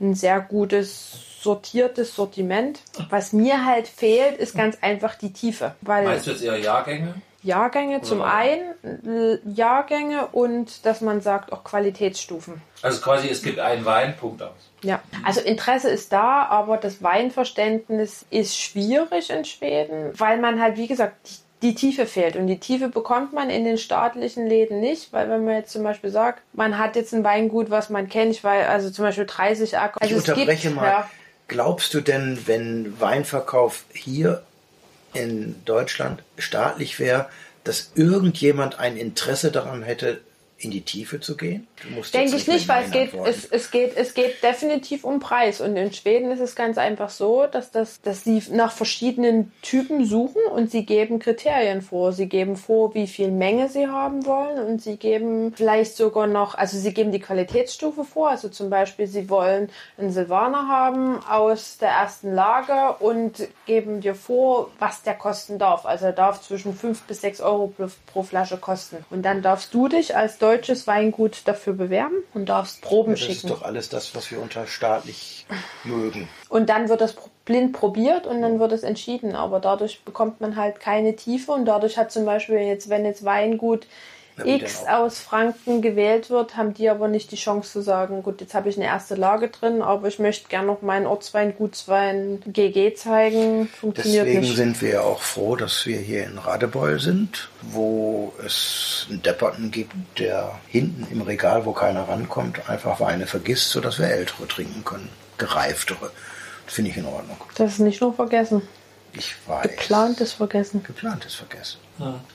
ein sehr gutes sortiertes Sortiment. Was mir halt fehlt, ist ganz einfach die Tiefe. Weil Meinst du jetzt eher Jahrgänge? Jahrgänge zum Oder? einen, L- Jahrgänge und dass man sagt auch Qualitätsstufen. Also quasi, es gibt einen Wein, Punkt aus. Ja, also Interesse ist da, aber das Weinverständnis ist schwierig in Schweden, weil man halt, wie gesagt, die, die Tiefe fehlt. Und die Tiefe bekommt man in den staatlichen Läden nicht, weil wenn man jetzt zum Beispiel sagt, man hat jetzt ein Weingut, was man kennt, ich weiß, also zum Beispiel 30 Acker. Ich Also es unterbreche gibt, mal. Ja, Glaubst du denn, wenn Weinverkauf hier in Deutschland staatlich wäre, dass irgendjemand ein Interesse daran hätte, in die Tiefe zu gehen? Denke ich nicht, weil es geht, es, es, geht, es geht definitiv um Preis. Und in Schweden ist es ganz einfach so, dass, das, dass sie nach verschiedenen Typen suchen und sie geben Kriterien vor. Sie geben vor, wie viel Menge sie haben wollen und sie geben vielleicht sogar noch, also sie geben die Qualitätsstufe vor. Also zum Beispiel, sie wollen einen Silvaner haben aus der ersten Lage und geben dir vor, was der kosten darf. Also er darf zwischen 5 bis 6 Euro pro, pro Flasche kosten. Und dann darfst du dich als deutsches Weingut dafür bewerben und darfst Proben das ist schicken. doch alles das, was wir unter staatlich mögen. Und dann wird das blind probiert und dann wird es entschieden. Aber dadurch bekommt man halt keine Tiefe und dadurch hat zum Beispiel jetzt, wenn jetzt Weingut X aus Franken gewählt wird, haben die aber nicht die Chance zu sagen, gut, jetzt habe ich eine erste Lage drin, aber ich möchte gerne noch meinen Ortswein, Gutswein, GG zeigen. Funktioniert Deswegen nicht. sind wir ja auch froh, dass wir hier in Radebeul sind, wo es einen Depperten gibt, der hinten im Regal, wo keiner rankommt, einfach Weine vergisst, sodass wir ältere trinken können. Gereiftere. Das finde ich in Ordnung. Das ist nicht nur vergessen. Ich weiß. Geplantes Vergessen. Geplantes vergessen.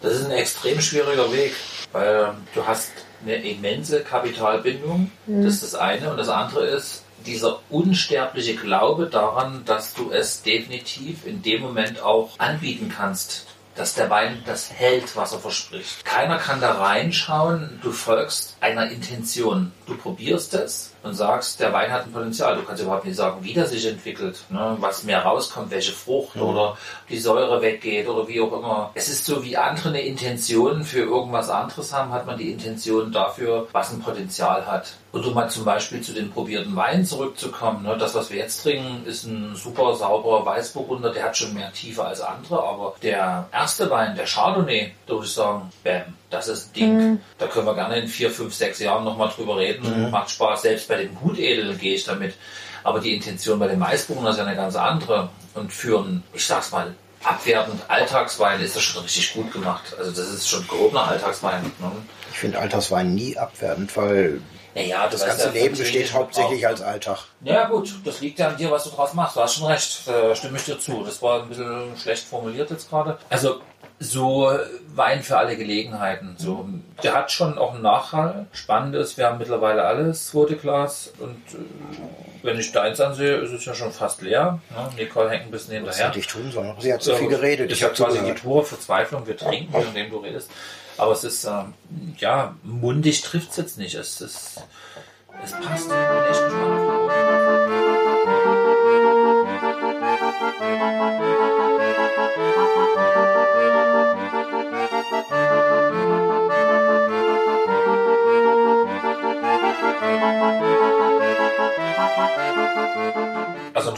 Das ist ein extrem schwieriger Weg, weil du hast eine immense Kapitalbindung, das ist das eine. Und das andere ist dieser unsterbliche Glaube daran, dass du es definitiv in dem Moment auch anbieten kannst. Dass der Wein das hält, was er verspricht. Keiner kann da reinschauen, du folgst einer Intention. Du probierst es und sagst, der Wein hat ein Potenzial. Du kannst überhaupt nicht sagen, wie der sich entwickelt, ne? was mehr rauskommt, welche Frucht oder die Säure weggeht oder wie auch immer. Es ist so, wie andere eine Intention für irgendwas anderes haben, hat man die Intention dafür, was ein Potenzial hat. Und um mal zum Beispiel zu den probierten Weinen zurückzukommen, ne? das, was wir jetzt trinken, ist ein super sauberer Weißburgunder, der hat schon mehr Tiefe als andere, aber der erste Wein, der Chardonnay, da würde ich sagen, bam, das ist ein Ding. Da können wir gerne in vier, fünf, sechs Jahren nochmal drüber reden. Macht Spaß. Selbst bei dem Gutedel gehe ich damit. Aber die Intention bei dem Weißburgunder ist ja eine ganz andere. Und für einen, ich sag's mal, abwertend Alltagswein ist das schon richtig gut gemacht. Also das ist schon gehobener Alltagswein. Ne? Ich finde Alterswein nie abwertend, weil Naja, Das ganze ja, Leben besteht hauptsächlich als Alltag. Ja gut, das liegt ja an dir, was du draus machst. Du hast schon recht, da stimme ich dir zu. Das war ein bisschen schlecht formuliert jetzt gerade. Also so Wein für alle Gelegenheiten. So, der hat schon auch einen Nachhall. Spannend ist, wir haben mittlerweile alles zweite Glas und äh, wenn ich deins ansehe, ist es ja schon fast leer. Ja, Nicole hängt ein bisschen Was hinterher. hätte ich tun sollen? Sie hat so viel geredet. Ich habe quasi die pure Verzweiflung. Wir trinken, währenddem du redest. Aber es ist, ähm, ja, mundig trifft es jetzt nicht. Es, ist, es passt. Ich bin echt gespannt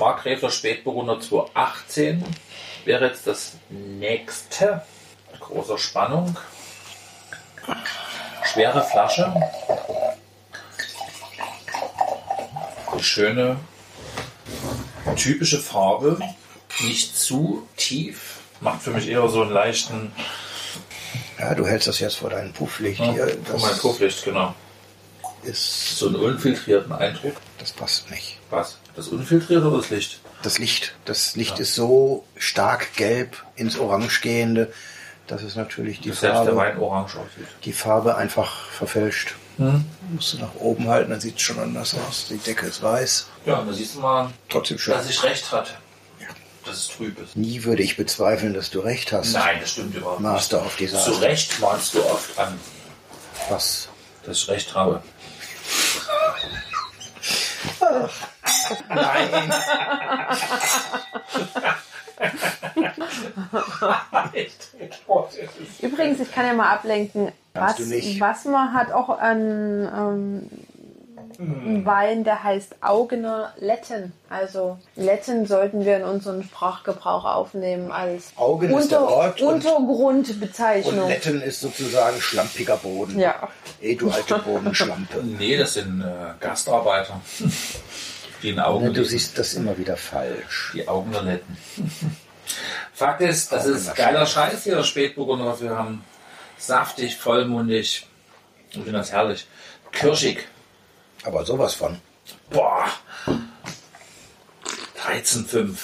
Also Mark Gräfler Spätburgunder 2018 wäre jetzt das nächste. Mit großer Spannung. Schwere Flasche. Eine schöne, typische Farbe. Nicht zu tief. Macht für mich eher so einen leichten. Ja, du hältst das jetzt vor deinem Pufflicht Ja, hier. von meinem Pufflicht, genau. ist, So einen unfiltrierten Eindruck. das passt nicht. Was? Das unfiltrierte oder das Licht? Das Licht, das Licht ist so stark gelb ins Orange gehende, dass es natürlich die Dass selbst der Farbe, Wein orange aussieht. die Farbe einfach verfälscht. Hm? Musst du nach oben halten, dann sieht es schon anders aus. Die Decke ist weiß, Ja, da siehst du mal, trotzdem schön. dass ich recht hatte. Dass es trüb ist. Nie würde ich bezweifeln, dass du recht hast. Nein, das stimmt überhaupt nicht. Master of Disaster. Zu Recht mahnst du oft an, Was? dass ich recht habe. Nein. Übrigens, ich kann ja mal ablenken, was, Kannst du nicht. was man hat auch an ähm, Wein, der heißt Augener Letten. Also Letten sollten wir in unseren Sprachgebrauch aufnehmen als Augen ist der Ort und- Und Untergrundbezeichnung. Letten ist sozusagen schlampiger Boden. Ja. Ey, du alte Bodenschlampe. Nee, das sind äh, Gastarbeiter. Die in Augen Ne, Du siehst das immer wieder falsch. Die Augenletten. Fakt ist, das ist geiler Scheiß hier, Spätburgunder. Wir haben saftig, vollmundig. Ich finde das herrlich. Kirschig. Aber sowas von. Boah. 13,5.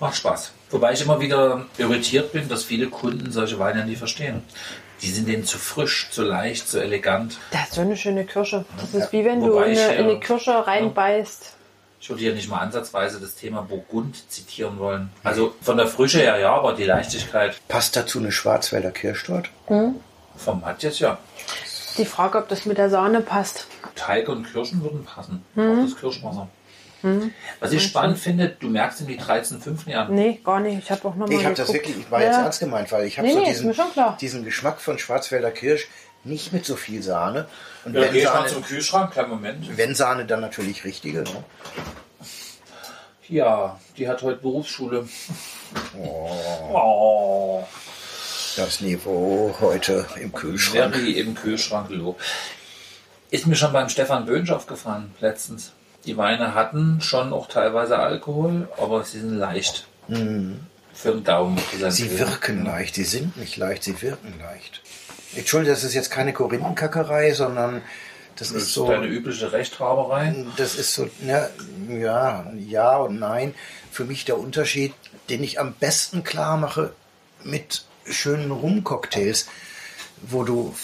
Macht Spaß. Wobei ich immer wieder irritiert bin, dass viele Kunden solche Weine nie verstehen. Die sind denen zu frisch, zu leicht, zu elegant. Das ist so eine schöne Kirsche. Das Ja. ist wie wenn Wobei du in ich, eine, in äh, eine Kirsche reinbeißt. Ich würde hier nicht mal ansatzweise das Thema Burgund zitieren wollen. Also von der Frische her ja, aber die Leichtigkeit Passt dazu eine Schwarzwälder Kirsch dort? vom Matthias ja. Die Frage, ob das mit der Sahne passt. Teig und Kirschen würden passen. Auch das Kirschwasser. Was ich spannend finde, du merkst in die 13,5 nicht an. Nee, gar nicht. Ich habe auch nochmal Ich habe das wirklich, ich war jetzt ernst gemeint, weil ich habe Nee, so nee, diesen, diesen Geschmack von Schwarzwälder Kirsch nicht mit so viel Sahne. Und Ja, wenn, geh ich mal Sahne, zum Kühlschrank, kleinen Moment. wenn Sahne, dann natürlich richtige. Ne? Ja, die hat heute Berufsschule. Oh. Das Niveau heute im Kühlschrank. Very im Kühlschrank low. Ist mir schon beim Stefan Böhnsch aufgefallen letztens. Die Weine hatten schon auch teilweise Alkohol, aber sie sind leicht. Für den Daumen. Sie wirken leicht, sie sind nicht leicht, sie wirken leicht. Entschuldige, das ist jetzt keine Korinthenkackerei, sondern das Das ist so. deine übliche Rechthaberei. Das ist so, ja, ja, ja und nein. Für mich der Unterschied, den ich am besten klar mache mit schönen Rumcocktails, wo du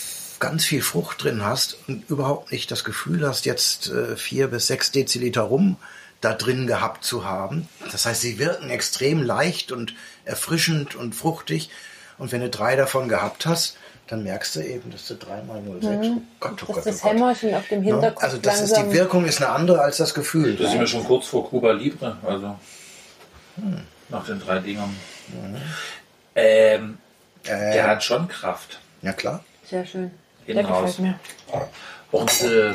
ganz viel Frucht drin hast und überhaupt nicht das Gefühl hast, jetzt äh, vier bis sechs Deziliter Rum da drin gehabt zu haben. Das heißt, sie wirken extrem leicht und erfrischend und fruchtig. Und wenn du drei davon gehabt hast, dann merkst du eben, dass du dreimal 06. Oh Gott, oh Dass Gott, das oh. Hämmerchen auf dem Ne? Hinterkopf Also das ist die Wirkung ist eine andere als das Gefühl. Das ist mir schon kurz vor Cuba Libre, also nach den drei Dingern. Ähm, der hat schon Kraft. Ja klar. Sehr schön. Der Innen raus. gefällt mir. Und äh,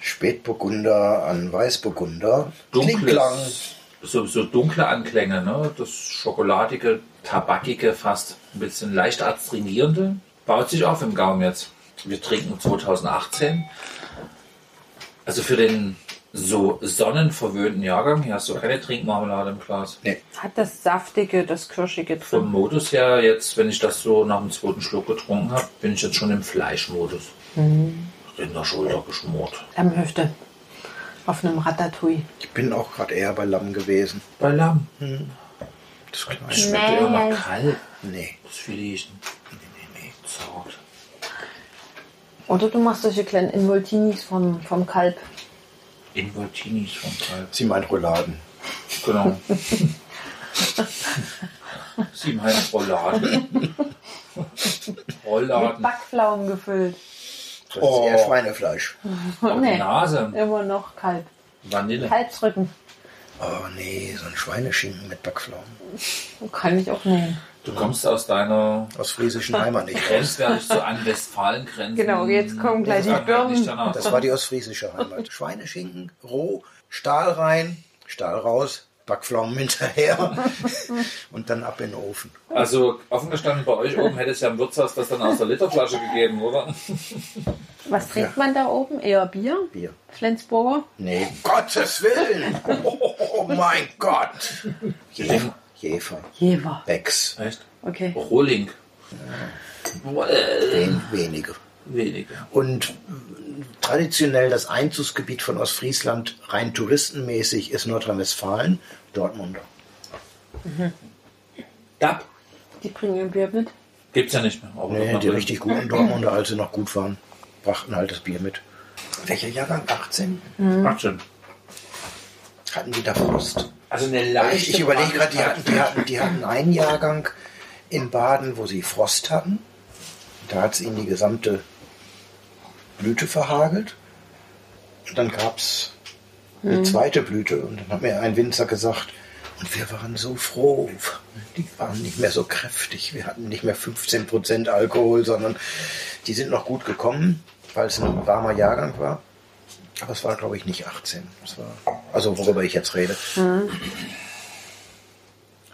Spätburgunder an Weißburgunder. Dunkles, so, so dunkle Anklänge, ne? das schokoladige, tabakige, fast ein bisschen leicht astringierende, baut sich auf im Gaumen jetzt. Wir trinken 2018. Also für den so sonnenverwöhnten Jahrgang, hier hast du keine Trinkmarmelade im Glas. Nee. Hat das Saftige, das Kirschige Vom drin. Modus her, jetzt, wenn ich das so nach dem zweiten Schluck getrunken habe, bin ich jetzt schon im Fleischmodus. Rinderschulter geschmort. Lammhüfte. Auf einem Ratatouille. Ich bin auch gerade eher bei Lamm gewesen. Bei Lamm. Das kleine. Schmeckt ja immer noch kalt. Nee. Das Filetchen. Nee, nee, nee. Zart. Oder du machst solche kleinen Involtinis vom, vom Kalb. Involtinis vom Kalb. Sie meint Rouladen. Genau. Siebenhalb Rolladen. Mit Rolladen. Backpflaumen gefüllt. Das Oh. ist eher Schweinefleisch. Auf die Nee, Nase. immer noch Kalb. Vanille. Kalbsrücken. Oh nee, so ein Schweineschinken mit Backpflaumen. Kann ich auch nehmen. Du kommst aus deiner Aus friesischen Heimat nicht raus. grenzwertig zu an Westfalen-Grenzen. Genau, jetzt kommen gleich die Birnen. danach. Das war die ostfriesische Heimat. Schweineschinken, roh, Stahl rein, Stahl raus, Backpflaumen hinterher und dann ab in den Ofen. Also offen gestanden, bei euch oben hätte es ja im Wirtshaus das dann aus der Literflasche gegeben, oder? Was trinkt man da oben? Eher Bier? Bier. Flensburger? Nee, Gottes Willen! Oh mein Gott! Jäfer, Jäfer, Jever. Becks, Echt? Okay. Rohling. Äh, wen, wenige. Wenige. Und traditionell das Einzugsgebiet von Ostfriesland rein touristenmäßig ist Nordrhein-Westfalen, Dortmunder. Dab Die bringen ihr Bier mit. gibt's ja nicht mehr. Aber Nee, die richtig guten Dortmunder, als sie noch gut waren, brachten halt das Bier mit. Welcher Jahrgang? 18? drin. Macht Sinn. Hatten die da Frost? Also eine Ich, leichte ich überlege gerade, die hatten, die, hatten, die hatten einen Jahrgang in Baden, wo sie Frost hatten. Da hat es ihnen die gesamte Blüte verhagelt. Und dann gab es eine zweite Blüte. Und dann hat mir ein Winzer gesagt, und wir waren so froh. Die waren nicht mehr so kräftig. Wir hatten nicht mehr 15% Alkohol, sondern die sind noch gut gekommen, weil es ein warmer Jahrgang war. Aber es war, glaube ich, nicht 18. Es war, also worüber ich jetzt rede.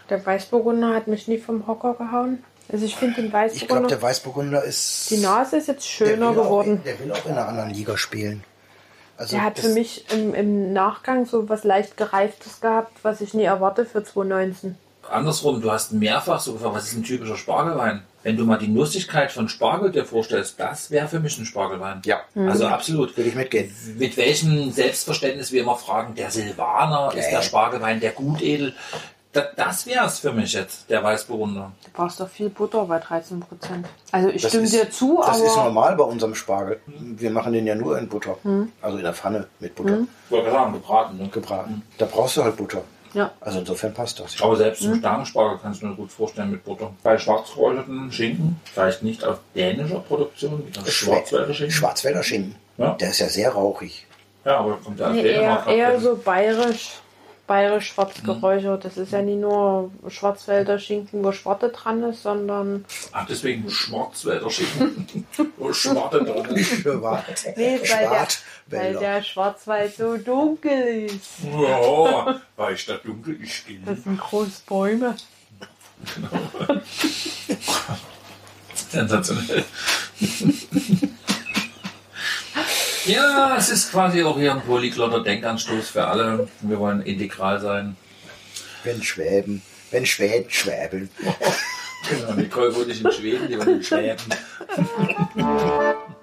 Der Weißburgunder hat mich nie vom Hocker gehauen. Also ich finde den Ich glaube, Weißburgunder, der Weißburgunder ist. die Nase ist jetzt der schöner will geworden. Auch, der will auch in einer anderen Liga spielen. Also Der hat für mich im, im Nachgang so was leicht gereiftes gehabt, was ich nie erwarte für 2019. Andersrum, du hast mehrfach so gefragt, was ist ein typischer Spargelwein? Wenn du mal die Nussigkeit von Spargel dir vorstellst, das wäre für mich ein Spargelwein. Ja. Also absolut. Würde ich mitgehen. Mit welchem Selbstverständnis wir immer fragen, der Silvaner, ist Ja. der Spargelwein der Gutedel? Da, das wäre es für mich jetzt, der Weißburgunder. Du brauchst doch viel Butter bei 13 Prozent. Also ich Das stimme ist, dir zu, Das ist aber normal bei unserem Spargel. Wir machen den ja nur in Butter. Also in der Pfanne mit Butter Ich wollte sagen, gebraten. Ne? gebraten. Da brauchst du halt Butter. ja. Also insofern passt das. Aber selbst zum Stangenspargel kannst du mir gut vorstellen mit Butter. Bei schwarzgeräucherten Schinken, vielleicht nicht aus dänischer Produktion, wie das Schwarzwälder Schinken. Schwarzwälder Schinken. Ja. Der ist ja sehr rauchig. Ja, aber kommt ja Nee, eher, eher so bayerisch, bayerisch schwarz geräuchert. Das ist ja nicht nur Schwarzwälder Schinken, wo Schwarte dran ist, sondern Ach, deswegen Schwarzwälder Schinken. Wo Schwarte drin ist. Nee, weil, der, weil der Schwarzwald so dunkel ist. Ja, weil ich da dunkel ist. Das sind große Bäume. Sensationell. ja, es ist quasi auch hier ein polyglotter Denkanstoß für alle. Wir wollen integral sein. Wenn Schwäben. Wenn Schwäden schwäbeln. Genau, Nicole wohnt nicht in Schweden, die wohnt in Schwäben.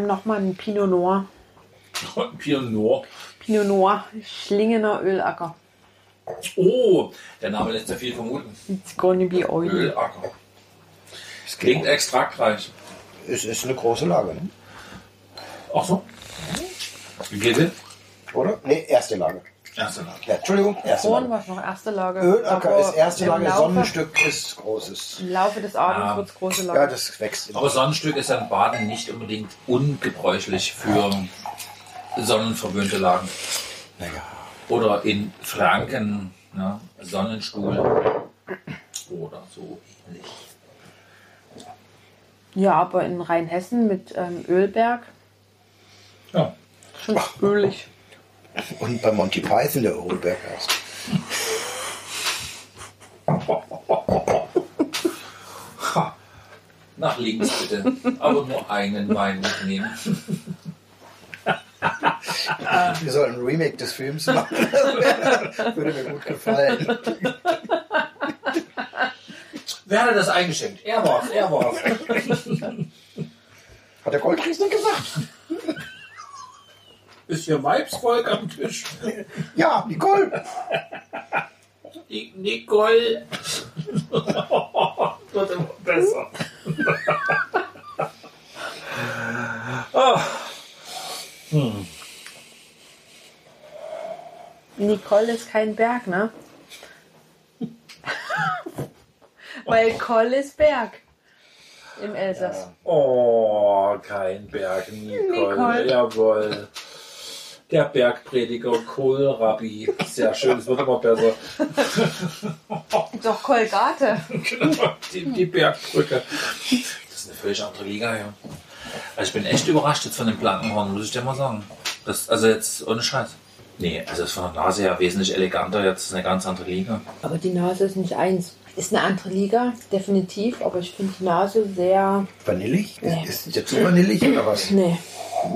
Haben nochmal einen Pinot Noir. Ein Pinot Noir. Pinot Noir, Schlingener Ölacker. Oh, der Name lässt ja viel vermuten. It's gonna be oily. Ölacker. Es Klingt geht. extraktreich. Es ist eine große Lage, ne? Ach so. Wie geht es? oder? Nee, erste Lage. Erste Lage. Ja, Entschuldigung, erste Lage. war noch erste Lage. Ölacker ist erste im Lage, Laufe- Sonnenstück ist großes. Im Laufe des Abends Ja. wird es große Ja, Lage. das wächst. Aber Sonnenstück ist ja in Baden nicht unbedingt ungebräuchlich für sonnenverwöhnte Lagen. Naja, Oder in Franken, ne, Sonnenstuhl oder so ähnlich. Ja, aber in Rheinhessen mit ähm, Ölberg Ja. schon ölig. Und bei Monty Python der Ölberg erst. links bitte. Aber nur einen Wein mitnehmen. Wir sollen ein Remake des Films machen. Das würde mir gut gefallen. Wer hat das eingeschenkt? Er er war's. Hat der Goldries nicht gesagt? Ist hier Weibsvolk am Tisch? Ja, Nicole. Die Nicole. Wird immer besser. Ah. Nicole ist kein Berg, ne? Weil Koll ist Berg. Im Elsass. Oh, kein Berg, Nicole. Nicole. Jawohl. Der Bergprediger Kohlrabi. Sehr schön, es wird immer besser. Doch Kolgate. Genau, die, die Bergbrücke. Das ist eine völlig andere Liga, ja. Also ich bin echt überrascht jetzt von dem Blankenhorn, muss ich dir mal sagen. Das, also jetzt ohne Scheiß. Nee, also ist von der Nase her wesentlich eleganter, jetzt eine ganz andere Liga. Aber die Nase ist nicht eins. Ist eine andere Liga, definitiv. Aber ich finde die Nase sehr. Vanillig? Nee. Ist der zu vanillig oder was? Nee.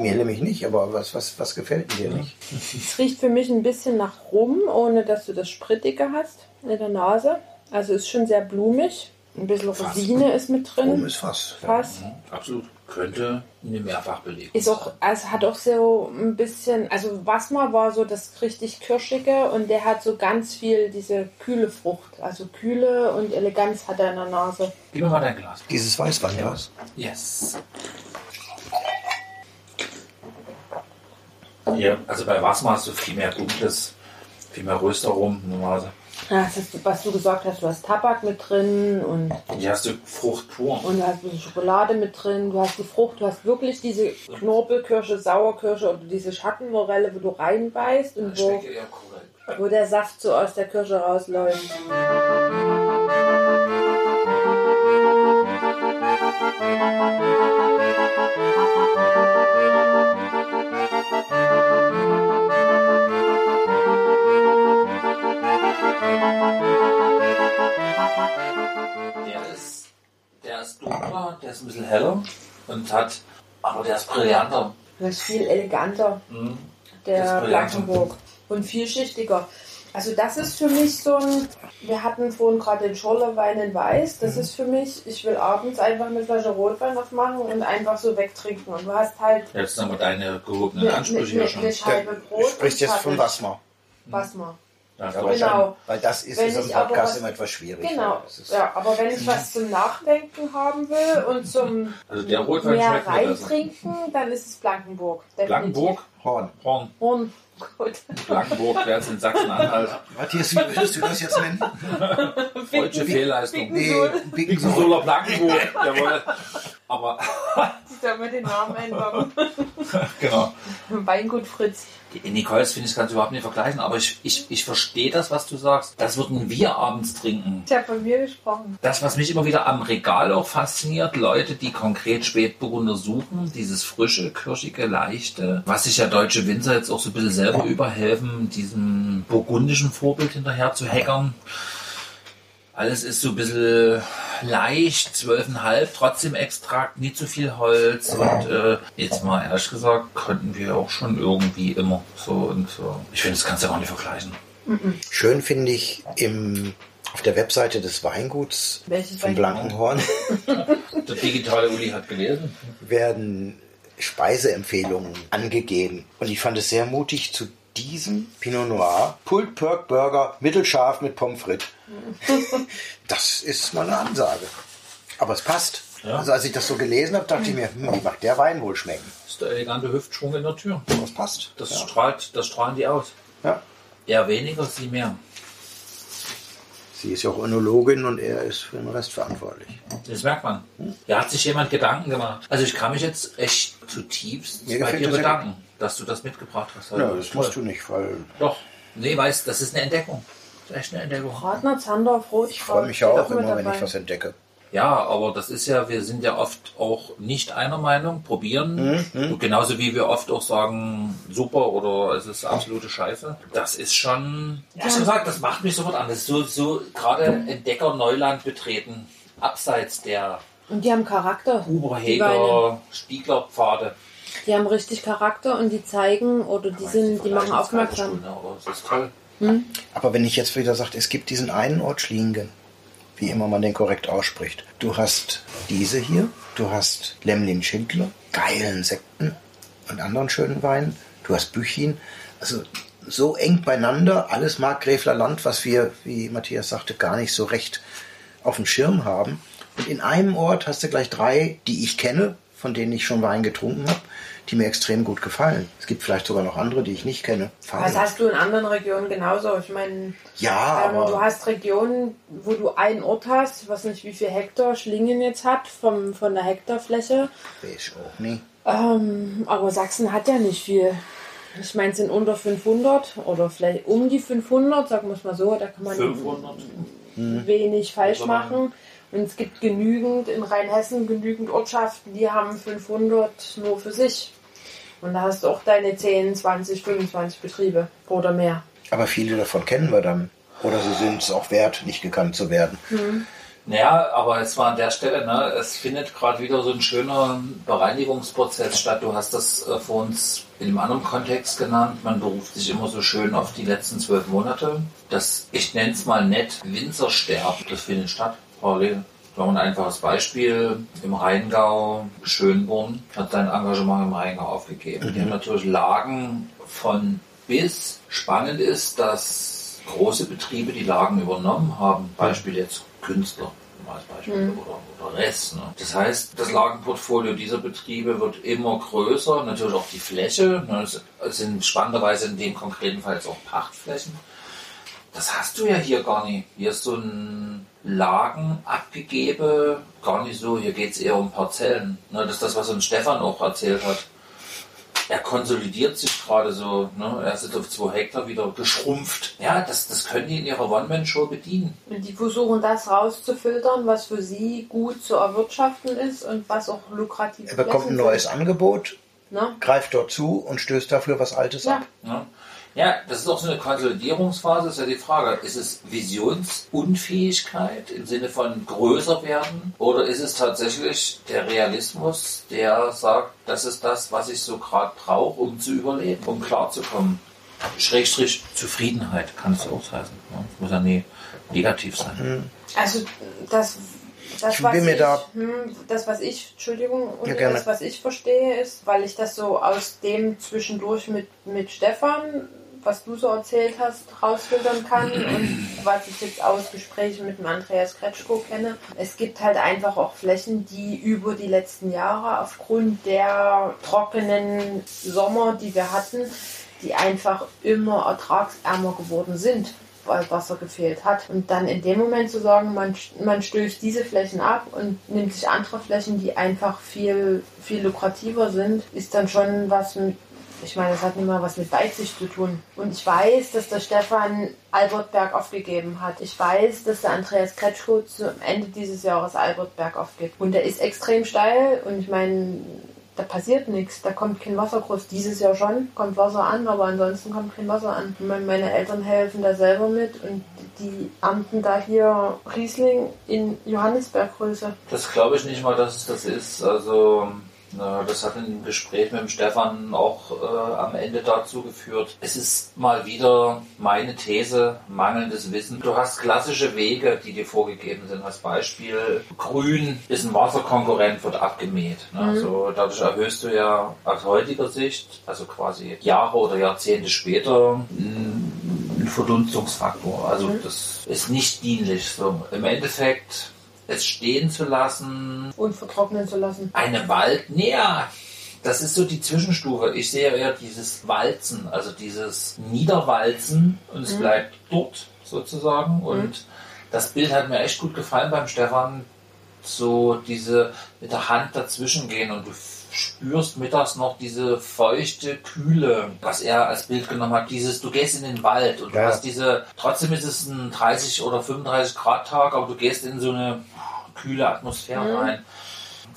Mir nämlich nicht, aber was, was, was gefällt dir nicht? Es riecht für mich ein bisschen nach Rum, ohne dass du das Sprittige hast in der Nase. Also ist schon sehr blumig. Ein bisschen Rosine ist mit Rum drin. ist Fass. Fass. Absolut. Könnte eine Mehrfachbelegung Ist auch, also hat auch so ein bisschen, also Wasmer war so das richtig Kirschige und der hat so ganz viel diese kühle Frucht. Also Kühle und Eleganz hat er in der Nase. Gib mir mal dein Glas. Dieses Weißweinglas. Yes. Ja, also bei Wasser hast du viel mehr Dunkles, viel mehr Röstaromen normalerweise. Ja, das ist, was du gesagt hast, du hast Tabak mit drin und, Hier hast du Frucht pur. und du hast ein bisschen Schokolade mit drin, du hast die Frucht, du hast wirklich diese Knorpelkirsche, Sauerkirsche oder diese Schattenmorelle, wo du reinbeißt und wo, wo der Saft so aus der Kirsche rausläuft. Heller und hat, aber der ist brillanter. Das ist viel eleganter. Mhm. der. Blankenburg. Und vielschichtiger. Also das ist für mich so ein, wir hatten vorhin gerade den Schorlewein in Weiß, Mhm. das ist für mich, ich will abends einfach eine Flasche Rotwein aufmachen und einfach so wegtrinken. Und du hast halt Jetzt haben wir deine gehobenen Ansprüche eine, ja schon. eine Scheibe Brot Spricht und jetzt von Kaffee. Wasmer. Wasmer. Ja, Genau. Weil das ist Wenn in so einem Podcast was- immer etwas schwierig. Genau, ist, ja, aber wenn ich was zum Nachdenken haben will und zum Also der Rotwein mehr reintrinken, dann ist es Blankenburg. definitiv. Blankenburg, Horn. Horn, Horn. Gut. Blankenburg, wäre jetzt in Sachsen-Anhalt. Matthias, wie würdest du das jetzt nennen? Deutsche Fehlleistung. Nee, Bickensohl. Bickensohler Blankenburg, jawohl. Aber, Ich soll mir den Namen ändern. genau. Weingut Fritz. Die Nicoles finde ich, kannst du überhaupt nicht vergleichen, aber ich, ich, ich verstehe das, was du sagst. Das würden wir abends trinken. Ich habe von mir gesprochen. Das, was mich immer wieder am Regal auch fasziniert, Leute, die konkret Spätburgunder suchen, dieses frische, kirschige, leichte, was sich ja deutsche Winzer jetzt auch so ein bisschen selber überhelfen, diesem burgundischen Vorbild hinterher zu hackern. Alles ist so ein bisschen leicht, 12,5, trotzdem Extrakt, nicht zu viel Holz und äh, jetzt mal ehrlich gesagt, konnten wir auch schon irgendwie immer so und so. Ich finde, das kannst du ja auch nicht vergleichen. Schön finde ich im, auf der Webseite des Weinguts Welches von? Blankenhorn Der digitale Uli hat gelesen. werden Speiseempfehlungen angegeben. Und ich fand es sehr mutig zu diesem Pinot Noir Pulled Pork Burger mittelscharf mit Pommes frites. Das ist mal eine Ansage. Aber es passt. Ja. Also als ich das so gelesen habe, dachte ich mir, hm, wie macht der Wein wohl schmecken? Das ist der elegante Hüftschwung in der Tür. Das passt. Das ja. strahlt, das strahlen die aus. ja. Eher weniger, sie mehr. Sie ist ja auch Önologin und er ist für den Rest verantwortlich. Das merkt man. Da hat sich jemand Gedanken gemacht. Also ich kann mich jetzt echt zutiefst Mir bei dir bedanken, dass du das mitgebracht hast. Ja, das musst du nicht, weil Doch. Nee, weißt, das ist eine Entdeckung. Das ist echt eine Entdeckung. Partner Zandorf Rot. ich freue mich ja auch immer, wenn ich was entdecke. Ja, aber das ist ja, wir sind ja oft auch nicht einer Meinung, probieren. Mhm, Und genauso wie wir oft auch sagen, super oder es ist absolute Scheiße. Das ist schon, ja, schon gesagt, das macht mich sofort an. Das ist so, so gerade Entdecker Neuland betreten, abseits der Und die haben Charakter. Huber, die Weine. Heger, Spieglerpfade. Die haben richtig Charakter und die zeigen oder die sind, die machen aufmerksam. Toll. Aber wenn ich jetzt wieder sage, es gibt diesen einen Ort Schlingen, wie immer man den korrekt ausspricht. Du hast diese hier, du hast Lemlin Schindler, geilen Sekten und anderen schönen Weinen. Du hast Büchin. Also so eng beieinander, alles Markgräfler Land, was wir, wie Matthias sagte, gar nicht so recht auf dem Schirm haben. Und in einem Ort hast du gleich drei, die ich kenne, von denen ich schon Wein getrunken habe, die mir extrem gut gefallen. Es gibt vielleicht sogar noch andere, die ich nicht kenne. Das hast du in anderen Regionen genauso. Ich meine, ja, ähm, aber du hast Regionen, wo du einen Ort hast, ich weiß nicht, wie viel Hektar Schlingen jetzt hat vom, von der Hektarfläche. weiß auch nie. Ähm, aber Sachsen hat ja nicht viel. Ich meine, es sind unter 500 oder vielleicht um die 500, sagen wir es mal so. Da kann man 500. wenig falsch machen. Und es gibt genügend in Rheinhessen, genügend Ortschaften, die haben 500 nur für sich. Und da hast du auch deine 10, 20, 25 Betriebe oder mehr. Aber viele davon kennen wir dann. Oder sie sind es auch wert, nicht gekannt zu werden. Naja, aber jetzt mal an der Stelle, ne, es findet gerade wieder so ein schöner Bereinigungsprozess statt. Du hast das äh, vor uns in einem anderen Kontext genannt. Man beruft sich immer so schön auf die letzten zwölf Monate. Das, ich nenne es mal nett, Winzersterben, das findet statt. Parallel. Da ein einfaches Beispiel. Im Rheingau, Schönborn hat sein Engagement im Rheingau aufgegeben. Die haben natürlich Lagen von bis. Spannend ist, dass große Betriebe die Lagen übernommen haben. Beispiel jetzt Künstler als Beispiel oder, oder Rest. Ne? Das heißt, das Lagenportfolio dieser Betriebe wird immer größer. Natürlich auch die Fläche. Ne? Es es sind spannenderweise in dem konkreten Fall jetzt auch Pachtflächen. Das hast du ja hier gar nicht. Hier ist so ein Lagen abgegeben, gar nicht so. Hier geht es eher um Parzellen. Ne? Das ist das, was uns Stefan auch erzählt hat. Er konsolidiert sich gerade so. Ne? Er ist jetzt auf zwei Hektar wieder geschrumpft. Ja, das, das können die in ihrer One-Man-Show bedienen. Und die versuchen das rauszufiltern, was für sie gut zu erwirtschaften ist und was auch lukrativ Er bekommt ein neues sind. Angebot, Ne? greift dort zu und stößt dafür was Altes Ja. ab. Ja. Ja, das ist auch so eine Konsolidierungsphase, ist ja die Frage, ist es Visionsunfähigkeit im Sinne von größer werden oder ist es tatsächlich der Realismus, der sagt, das ist das, was ich so gerade brauche, um zu überleben, um klarzukommen. Schrägstrich Zufriedenheit kann es auch heißen. Ne? Muss ja nie negativ sein. Also das, das was ich, da- hm, das was ich, Entschuldigung, Ja, das was ich verstehe ist, weil ich das so aus dem zwischendurch mit, mit Stefan, was du so erzählt hast, rausfiltern kann und was ich jetzt aus Gesprächen mit dem Andreas Kretschko kenne. Es gibt halt einfach auch Flächen, die über die letzten Jahre aufgrund der trockenen Sommer, die wir hatten, die einfach immer ertragsärmer geworden sind weil Wasser gefehlt hat. Und dann in dem Moment zu sagen, man, man stößt diese Flächen ab und nimmt sich andere Flächen, die einfach viel, viel lukrativer sind, ist dann schon was mit, ich meine, das hat nicht mal was mit Weitsicht zu tun. Und ich weiß, dass der Stefan Albertberg aufgegeben hat. Ich weiß, dass der Andreas Kretschko zum Ende dieses Jahres Albertberg aufgibt. Und der ist extrem steil und ich meine, da passiert nichts, da kommt kein Wasser groß. Dieses Jahr schon, kommt Wasser an, aber ansonsten kommt kein Wasser an. Meine, Eltern helfen da selber mit und die ernten da hier Riesling in Johannisberggröße. Das glaube ich nicht mal, dass das ist. Also, das hat im Gespräch mit dem Stefan auch äh, am Ende dazu geführt. Es ist mal wieder meine These, mangelndes Wissen. Du hast klassische Wege, die dir vorgegeben sind. Als Beispiel, grün ist ein Wasserkonkurrent, wird abgemäht. Ne? Also, dadurch erhöhst du ja aus heutiger Sicht, also quasi Jahre oder Jahrzehnte später, einen Verdunstungsfaktor. Also, das ist nicht dienlich. So, Im Endeffekt es stehen zu lassen, Und vertrocknen zu lassen. eine Wald, nee, ja, das ist so die Zwischenstufe. Ich sehe eher dieses Walzen, also dieses Niederwalzen und es bleibt dort sozusagen. Und das Bild hat mir echt gut gefallen beim Stefan. So diese mit der Hand dazwischen gehen und du spürst mittags noch diese feuchte Kühle, was er als Bild genommen hat. Dieses, du gehst in den Wald und du Ja. hast diese, trotzdem ist es ein 30 oder 35 Grad Tag, aber du gehst in so eine kühle Atmosphäre rein.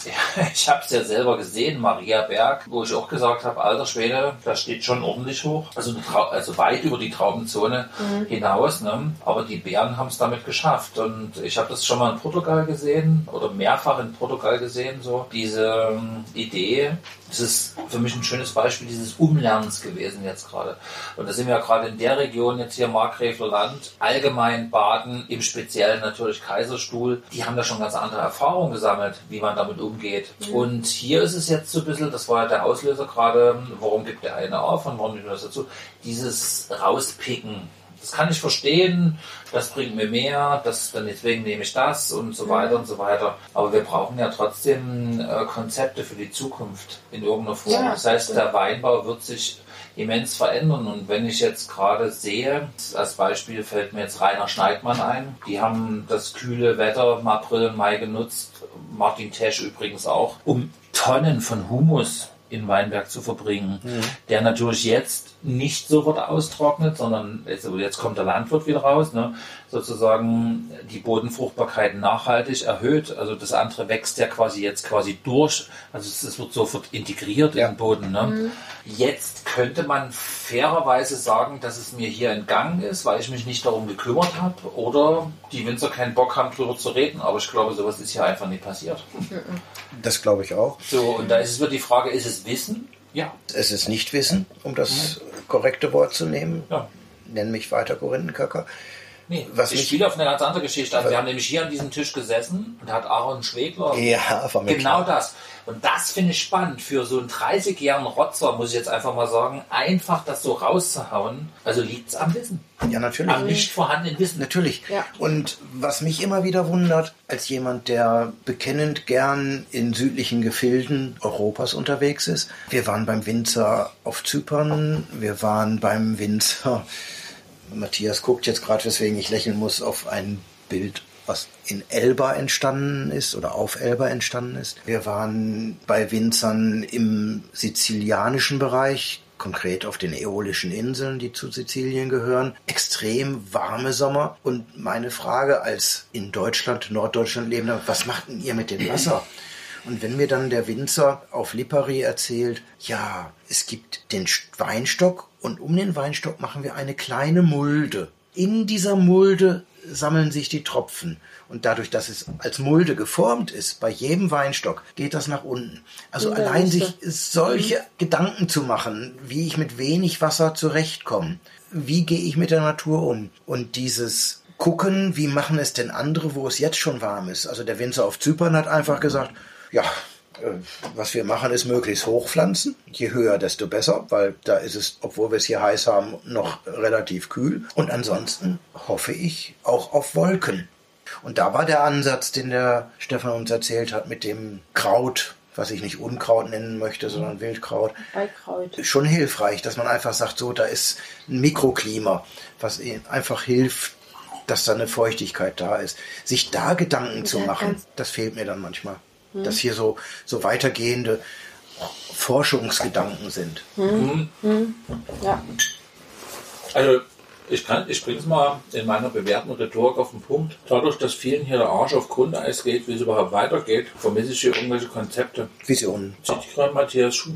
Ja, ich habe es ja selber gesehen, Maria Berg, wo ich auch gesagt habe, alter Schwede, das steht schon ordentlich hoch. Also, also weit über die Traubenzone mhm. hinaus. Ne? Aber die Bären haben es damit geschafft. Und ich habe das schon mal in Portugal gesehen oder mehrfach in Portugal gesehen, so diese ähm, Idee. Das ist für mich ein schönes Beispiel dieses Umlernens gewesen jetzt gerade. Und da sind wir ja gerade in der Region jetzt hier Markgräfler Land, allgemein Baden, im Speziellen natürlich Kaiserstuhl. Die haben da schon ganz andere Erfahrungen gesammelt, wie man damit umgeht. Mhm. Und hier ist es jetzt so ein bisschen, das war ja der Auslöser gerade, warum gibt der eine auf und warum nicht das dazu, dieses Rauspicken das kann ich verstehen, das bringt mir mehr, das, dann deswegen nehme ich das und so weiter und so weiter. Aber wir brauchen ja trotzdem äh, Konzepte für die Zukunft in irgendeiner Form. Ja, das heißt, der Weinbau wird sich immens verändern. Und wenn ich jetzt gerade sehe, als Beispiel fällt mir jetzt Rainer Schneidmann ein, die haben das kühle Wetter im April und Mai genutzt, Martin Tesch übrigens auch, um Tonnen von Humus in Weinberg zu verbringen, mhm. der natürlich jetzt nicht sofort austrocknet, sondern jetzt, jetzt kommt der Landwirt wieder raus, ne, sozusagen die Bodenfruchtbarkeit nachhaltig erhöht. Also das andere wächst ja quasi jetzt quasi durch, also es, wird sofort integriert ja. in den Boden. Ne. Mhm. Jetzt könnte man fairerweise sagen, dass es mir hier entgangen ist, weil ich mich nicht darum gekümmert habe oder die Winzer keinen Bock haben, darüber zu reden. Aber ich glaube, sowas ist hier einfach nicht passiert. Das glaube ich auch. So, und da ist es wieder die Frage, ist es Wissen? Ja. Es ist nicht Wissen, um das korrekte Wort zu nehmen. Ja. Nenn mich weiter Korinthenköcker. Nee, was ich spiele auf eine ganz andere Geschichte an. Wir haben nämlich hier an diesem Tisch gesessen und hat Aaron Schwegler ja, genau das. Und das finde ich spannend für so einen 30-jährigen Rotzer, muss ich jetzt einfach mal sagen, einfach das so rauszuhauen. Also liegt es am Wissen. Ja, natürlich. Am nicht vorhandenen Wissen. Natürlich. Ja. Und was mich immer wieder wundert, als jemand, der bekennend gern in südlichen Gefilden Europas unterwegs ist, wir waren beim Winzer auf Zypern, wir waren beim Winzer Matthias guckt jetzt gerade, weswegen ich lächeln muss, auf ein Bild, was in Elba entstanden ist oder auf Elba entstanden ist. Wir waren bei Winzern im sizilianischen Bereich, konkret auf den Äolischen Inseln, die zu Sizilien gehören. Extrem warme Sommer. Und meine Frage als in Deutschland, Norddeutschland lebender, was macht denn ihr mit dem Wasser? Und wenn mir dann der Winzer auf Lipari erzählt, ja, es gibt den Weinstock und um den Weinstock machen wir eine kleine Mulde. In dieser Mulde sammeln sich die Tropfen. Und dadurch, dass es als Mulde geformt ist, bei jedem Weinstock, geht das nach unten. Also allein sich solche mhm. Gedanken zu machen, wie ich mit wenig Wasser zurechtkomme, wie gehe ich mit der Natur um und dieses gucken, wie machen es denn andere, wo es jetzt schon warm ist. Also der Winzer auf Zypern hat einfach gesagt, ja, was wir machen, ist möglichst hochpflanzen. Je höher, desto besser, weil da ist es, obwohl wir es hier heiß haben, noch relativ kühl. Und ansonsten hoffe ich auch auf Wolken. Und da war der Ansatz, den der Stefan uns erzählt hat, mit dem Kraut, was ich nicht Unkraut nennen möchte, sondern Wildkraut. Beikraut. Schon hilfreich, dass man einfach sagt, so, da ist ein Mikroklima, was einfach hilft, dass da eine Feuchtigkeit da ist. Sich da Gedanken zu machen, das fehlt mir dann manchmal hm. dass hier so, so weitergehende Forschungsgedanken sind. Hm. Hm. Ja. Also ich, kann, ich bringe es mal in meiner bewährten Rhetorik auf den Punkt. Dadurch, dass vielen hier der Arsch auf Grundeis geht, wie es überhaupt weitergeht, vermisse ich hier irgendwelche Konzepte. Visionen. Sieht gerade Matthias Schuh.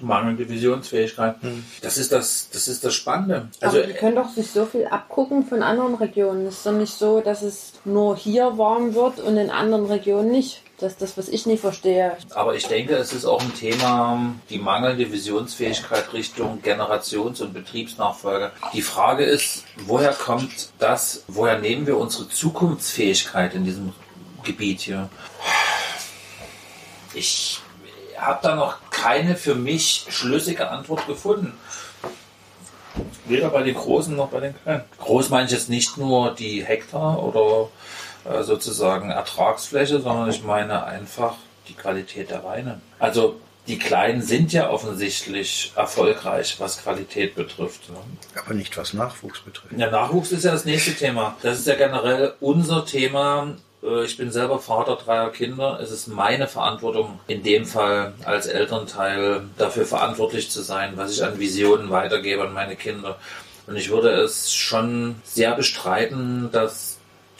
Mangelnde Visionsfähigkeit. Hm. Das ist das, das ist das Spannende. Also, Aber wir können doch sich so viel abgucken von anderen Regionen. Es ist doch nicht so, dass es nur hier warm wird und in anderen Regionen nicht. Das ist das, was ich nicht verstehe. Aber ich denke, es ist auch ein Thema, die mangelnde Visionsfähigkeit Richtung Generations- und Betriebsnachfolge. Die Frage ist, woher kommt das, woher nehmen wir unsere Zukunftsfähigkeit in diesem Gebiet hier? Ich habe da noch keine für mich schlüssige Antwort gefunden. Weder bei den Großen noch bei den Kleinen. Groß meine ich jetzt nicht nur die Hektar oder äh, sozusagen Ertragsfläche, sondern ich meine einfach die Qualität der Weine. Also die Kleinen sind ja offensichtlich erfolgreich, was Qualität betrifft. Ne? Aber nicht was Nachwuchs betrifft. Ja, Nachwuchs ist ja das nächste Thema. Das ist ja generell unser Thema. Äh, ich bin selber Vater dreier Kinder. Es ist meine Verantwortung, in dem Fall als Elternteil dafür verantwortlich zu sein, was ich an Visionen weitergebe an meine Kinder. Und ich würde es schon sehr bestreiten, dass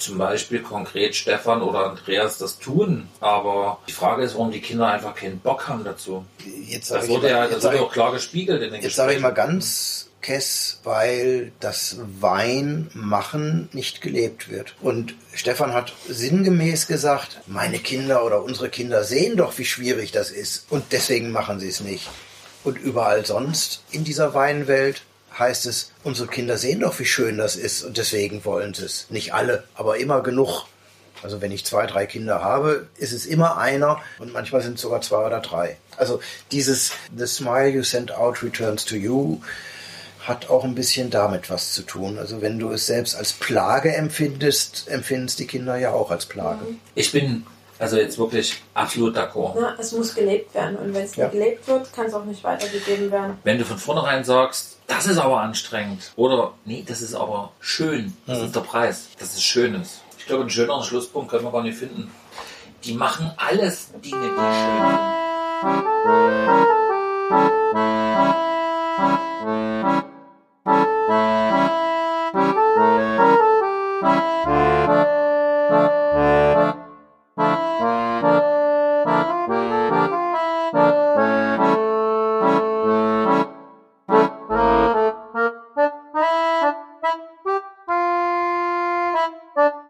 zum Beispiel konkret Stefan oder Andreas das tun. Aber die Frage ist, warum die Kinder einfach keinen Bock haben dazu. Jetzt Das ich wurde ja das wurde auch klar gespiegelt in den Jetzt sage ich mal ganz kess, weil das Weinmachen nicht gelebt wird. Und Stefan hat sinngemäß gesagt, meine Kinder oder unsere Kinder sehen doch, wie schwierig das ist. Und deswegen machen sie es nicht. Und überall sonst in dieser Weinwelt heißt es, unsere Kinder sehen doch, wie schön das ist. Und deswegen wollen sie es. Nicht alle, aber immer genug. Also wenn ich zwei, drei Kinder habe, ist es immer einer und manchmal sind es sogar zwei oder drei. Also dieses The smile you send out returns to you hat auch ein bisschen damit was zu tun. Also wenn du es selbst als Plage empfindest, empfinden es die Kinder ja auch als Plage. Ich bin also jetzt wirklich absolut d'accord. Ja, es muss gelebt werden. Und wenn es Ja. nicht gelebt wird, kann es auch nicht weitergegeben werden. Wenn du von vornherein sagst, das ist aber anstrengend. Oder, nee, das ist aber schön. Das mhm. ist der Preis. Das ist Schönes. Ich glaube, einen schöneren Schlusspunkt können wir gar nicht finden. Die machen alles Dinge, die schön sind.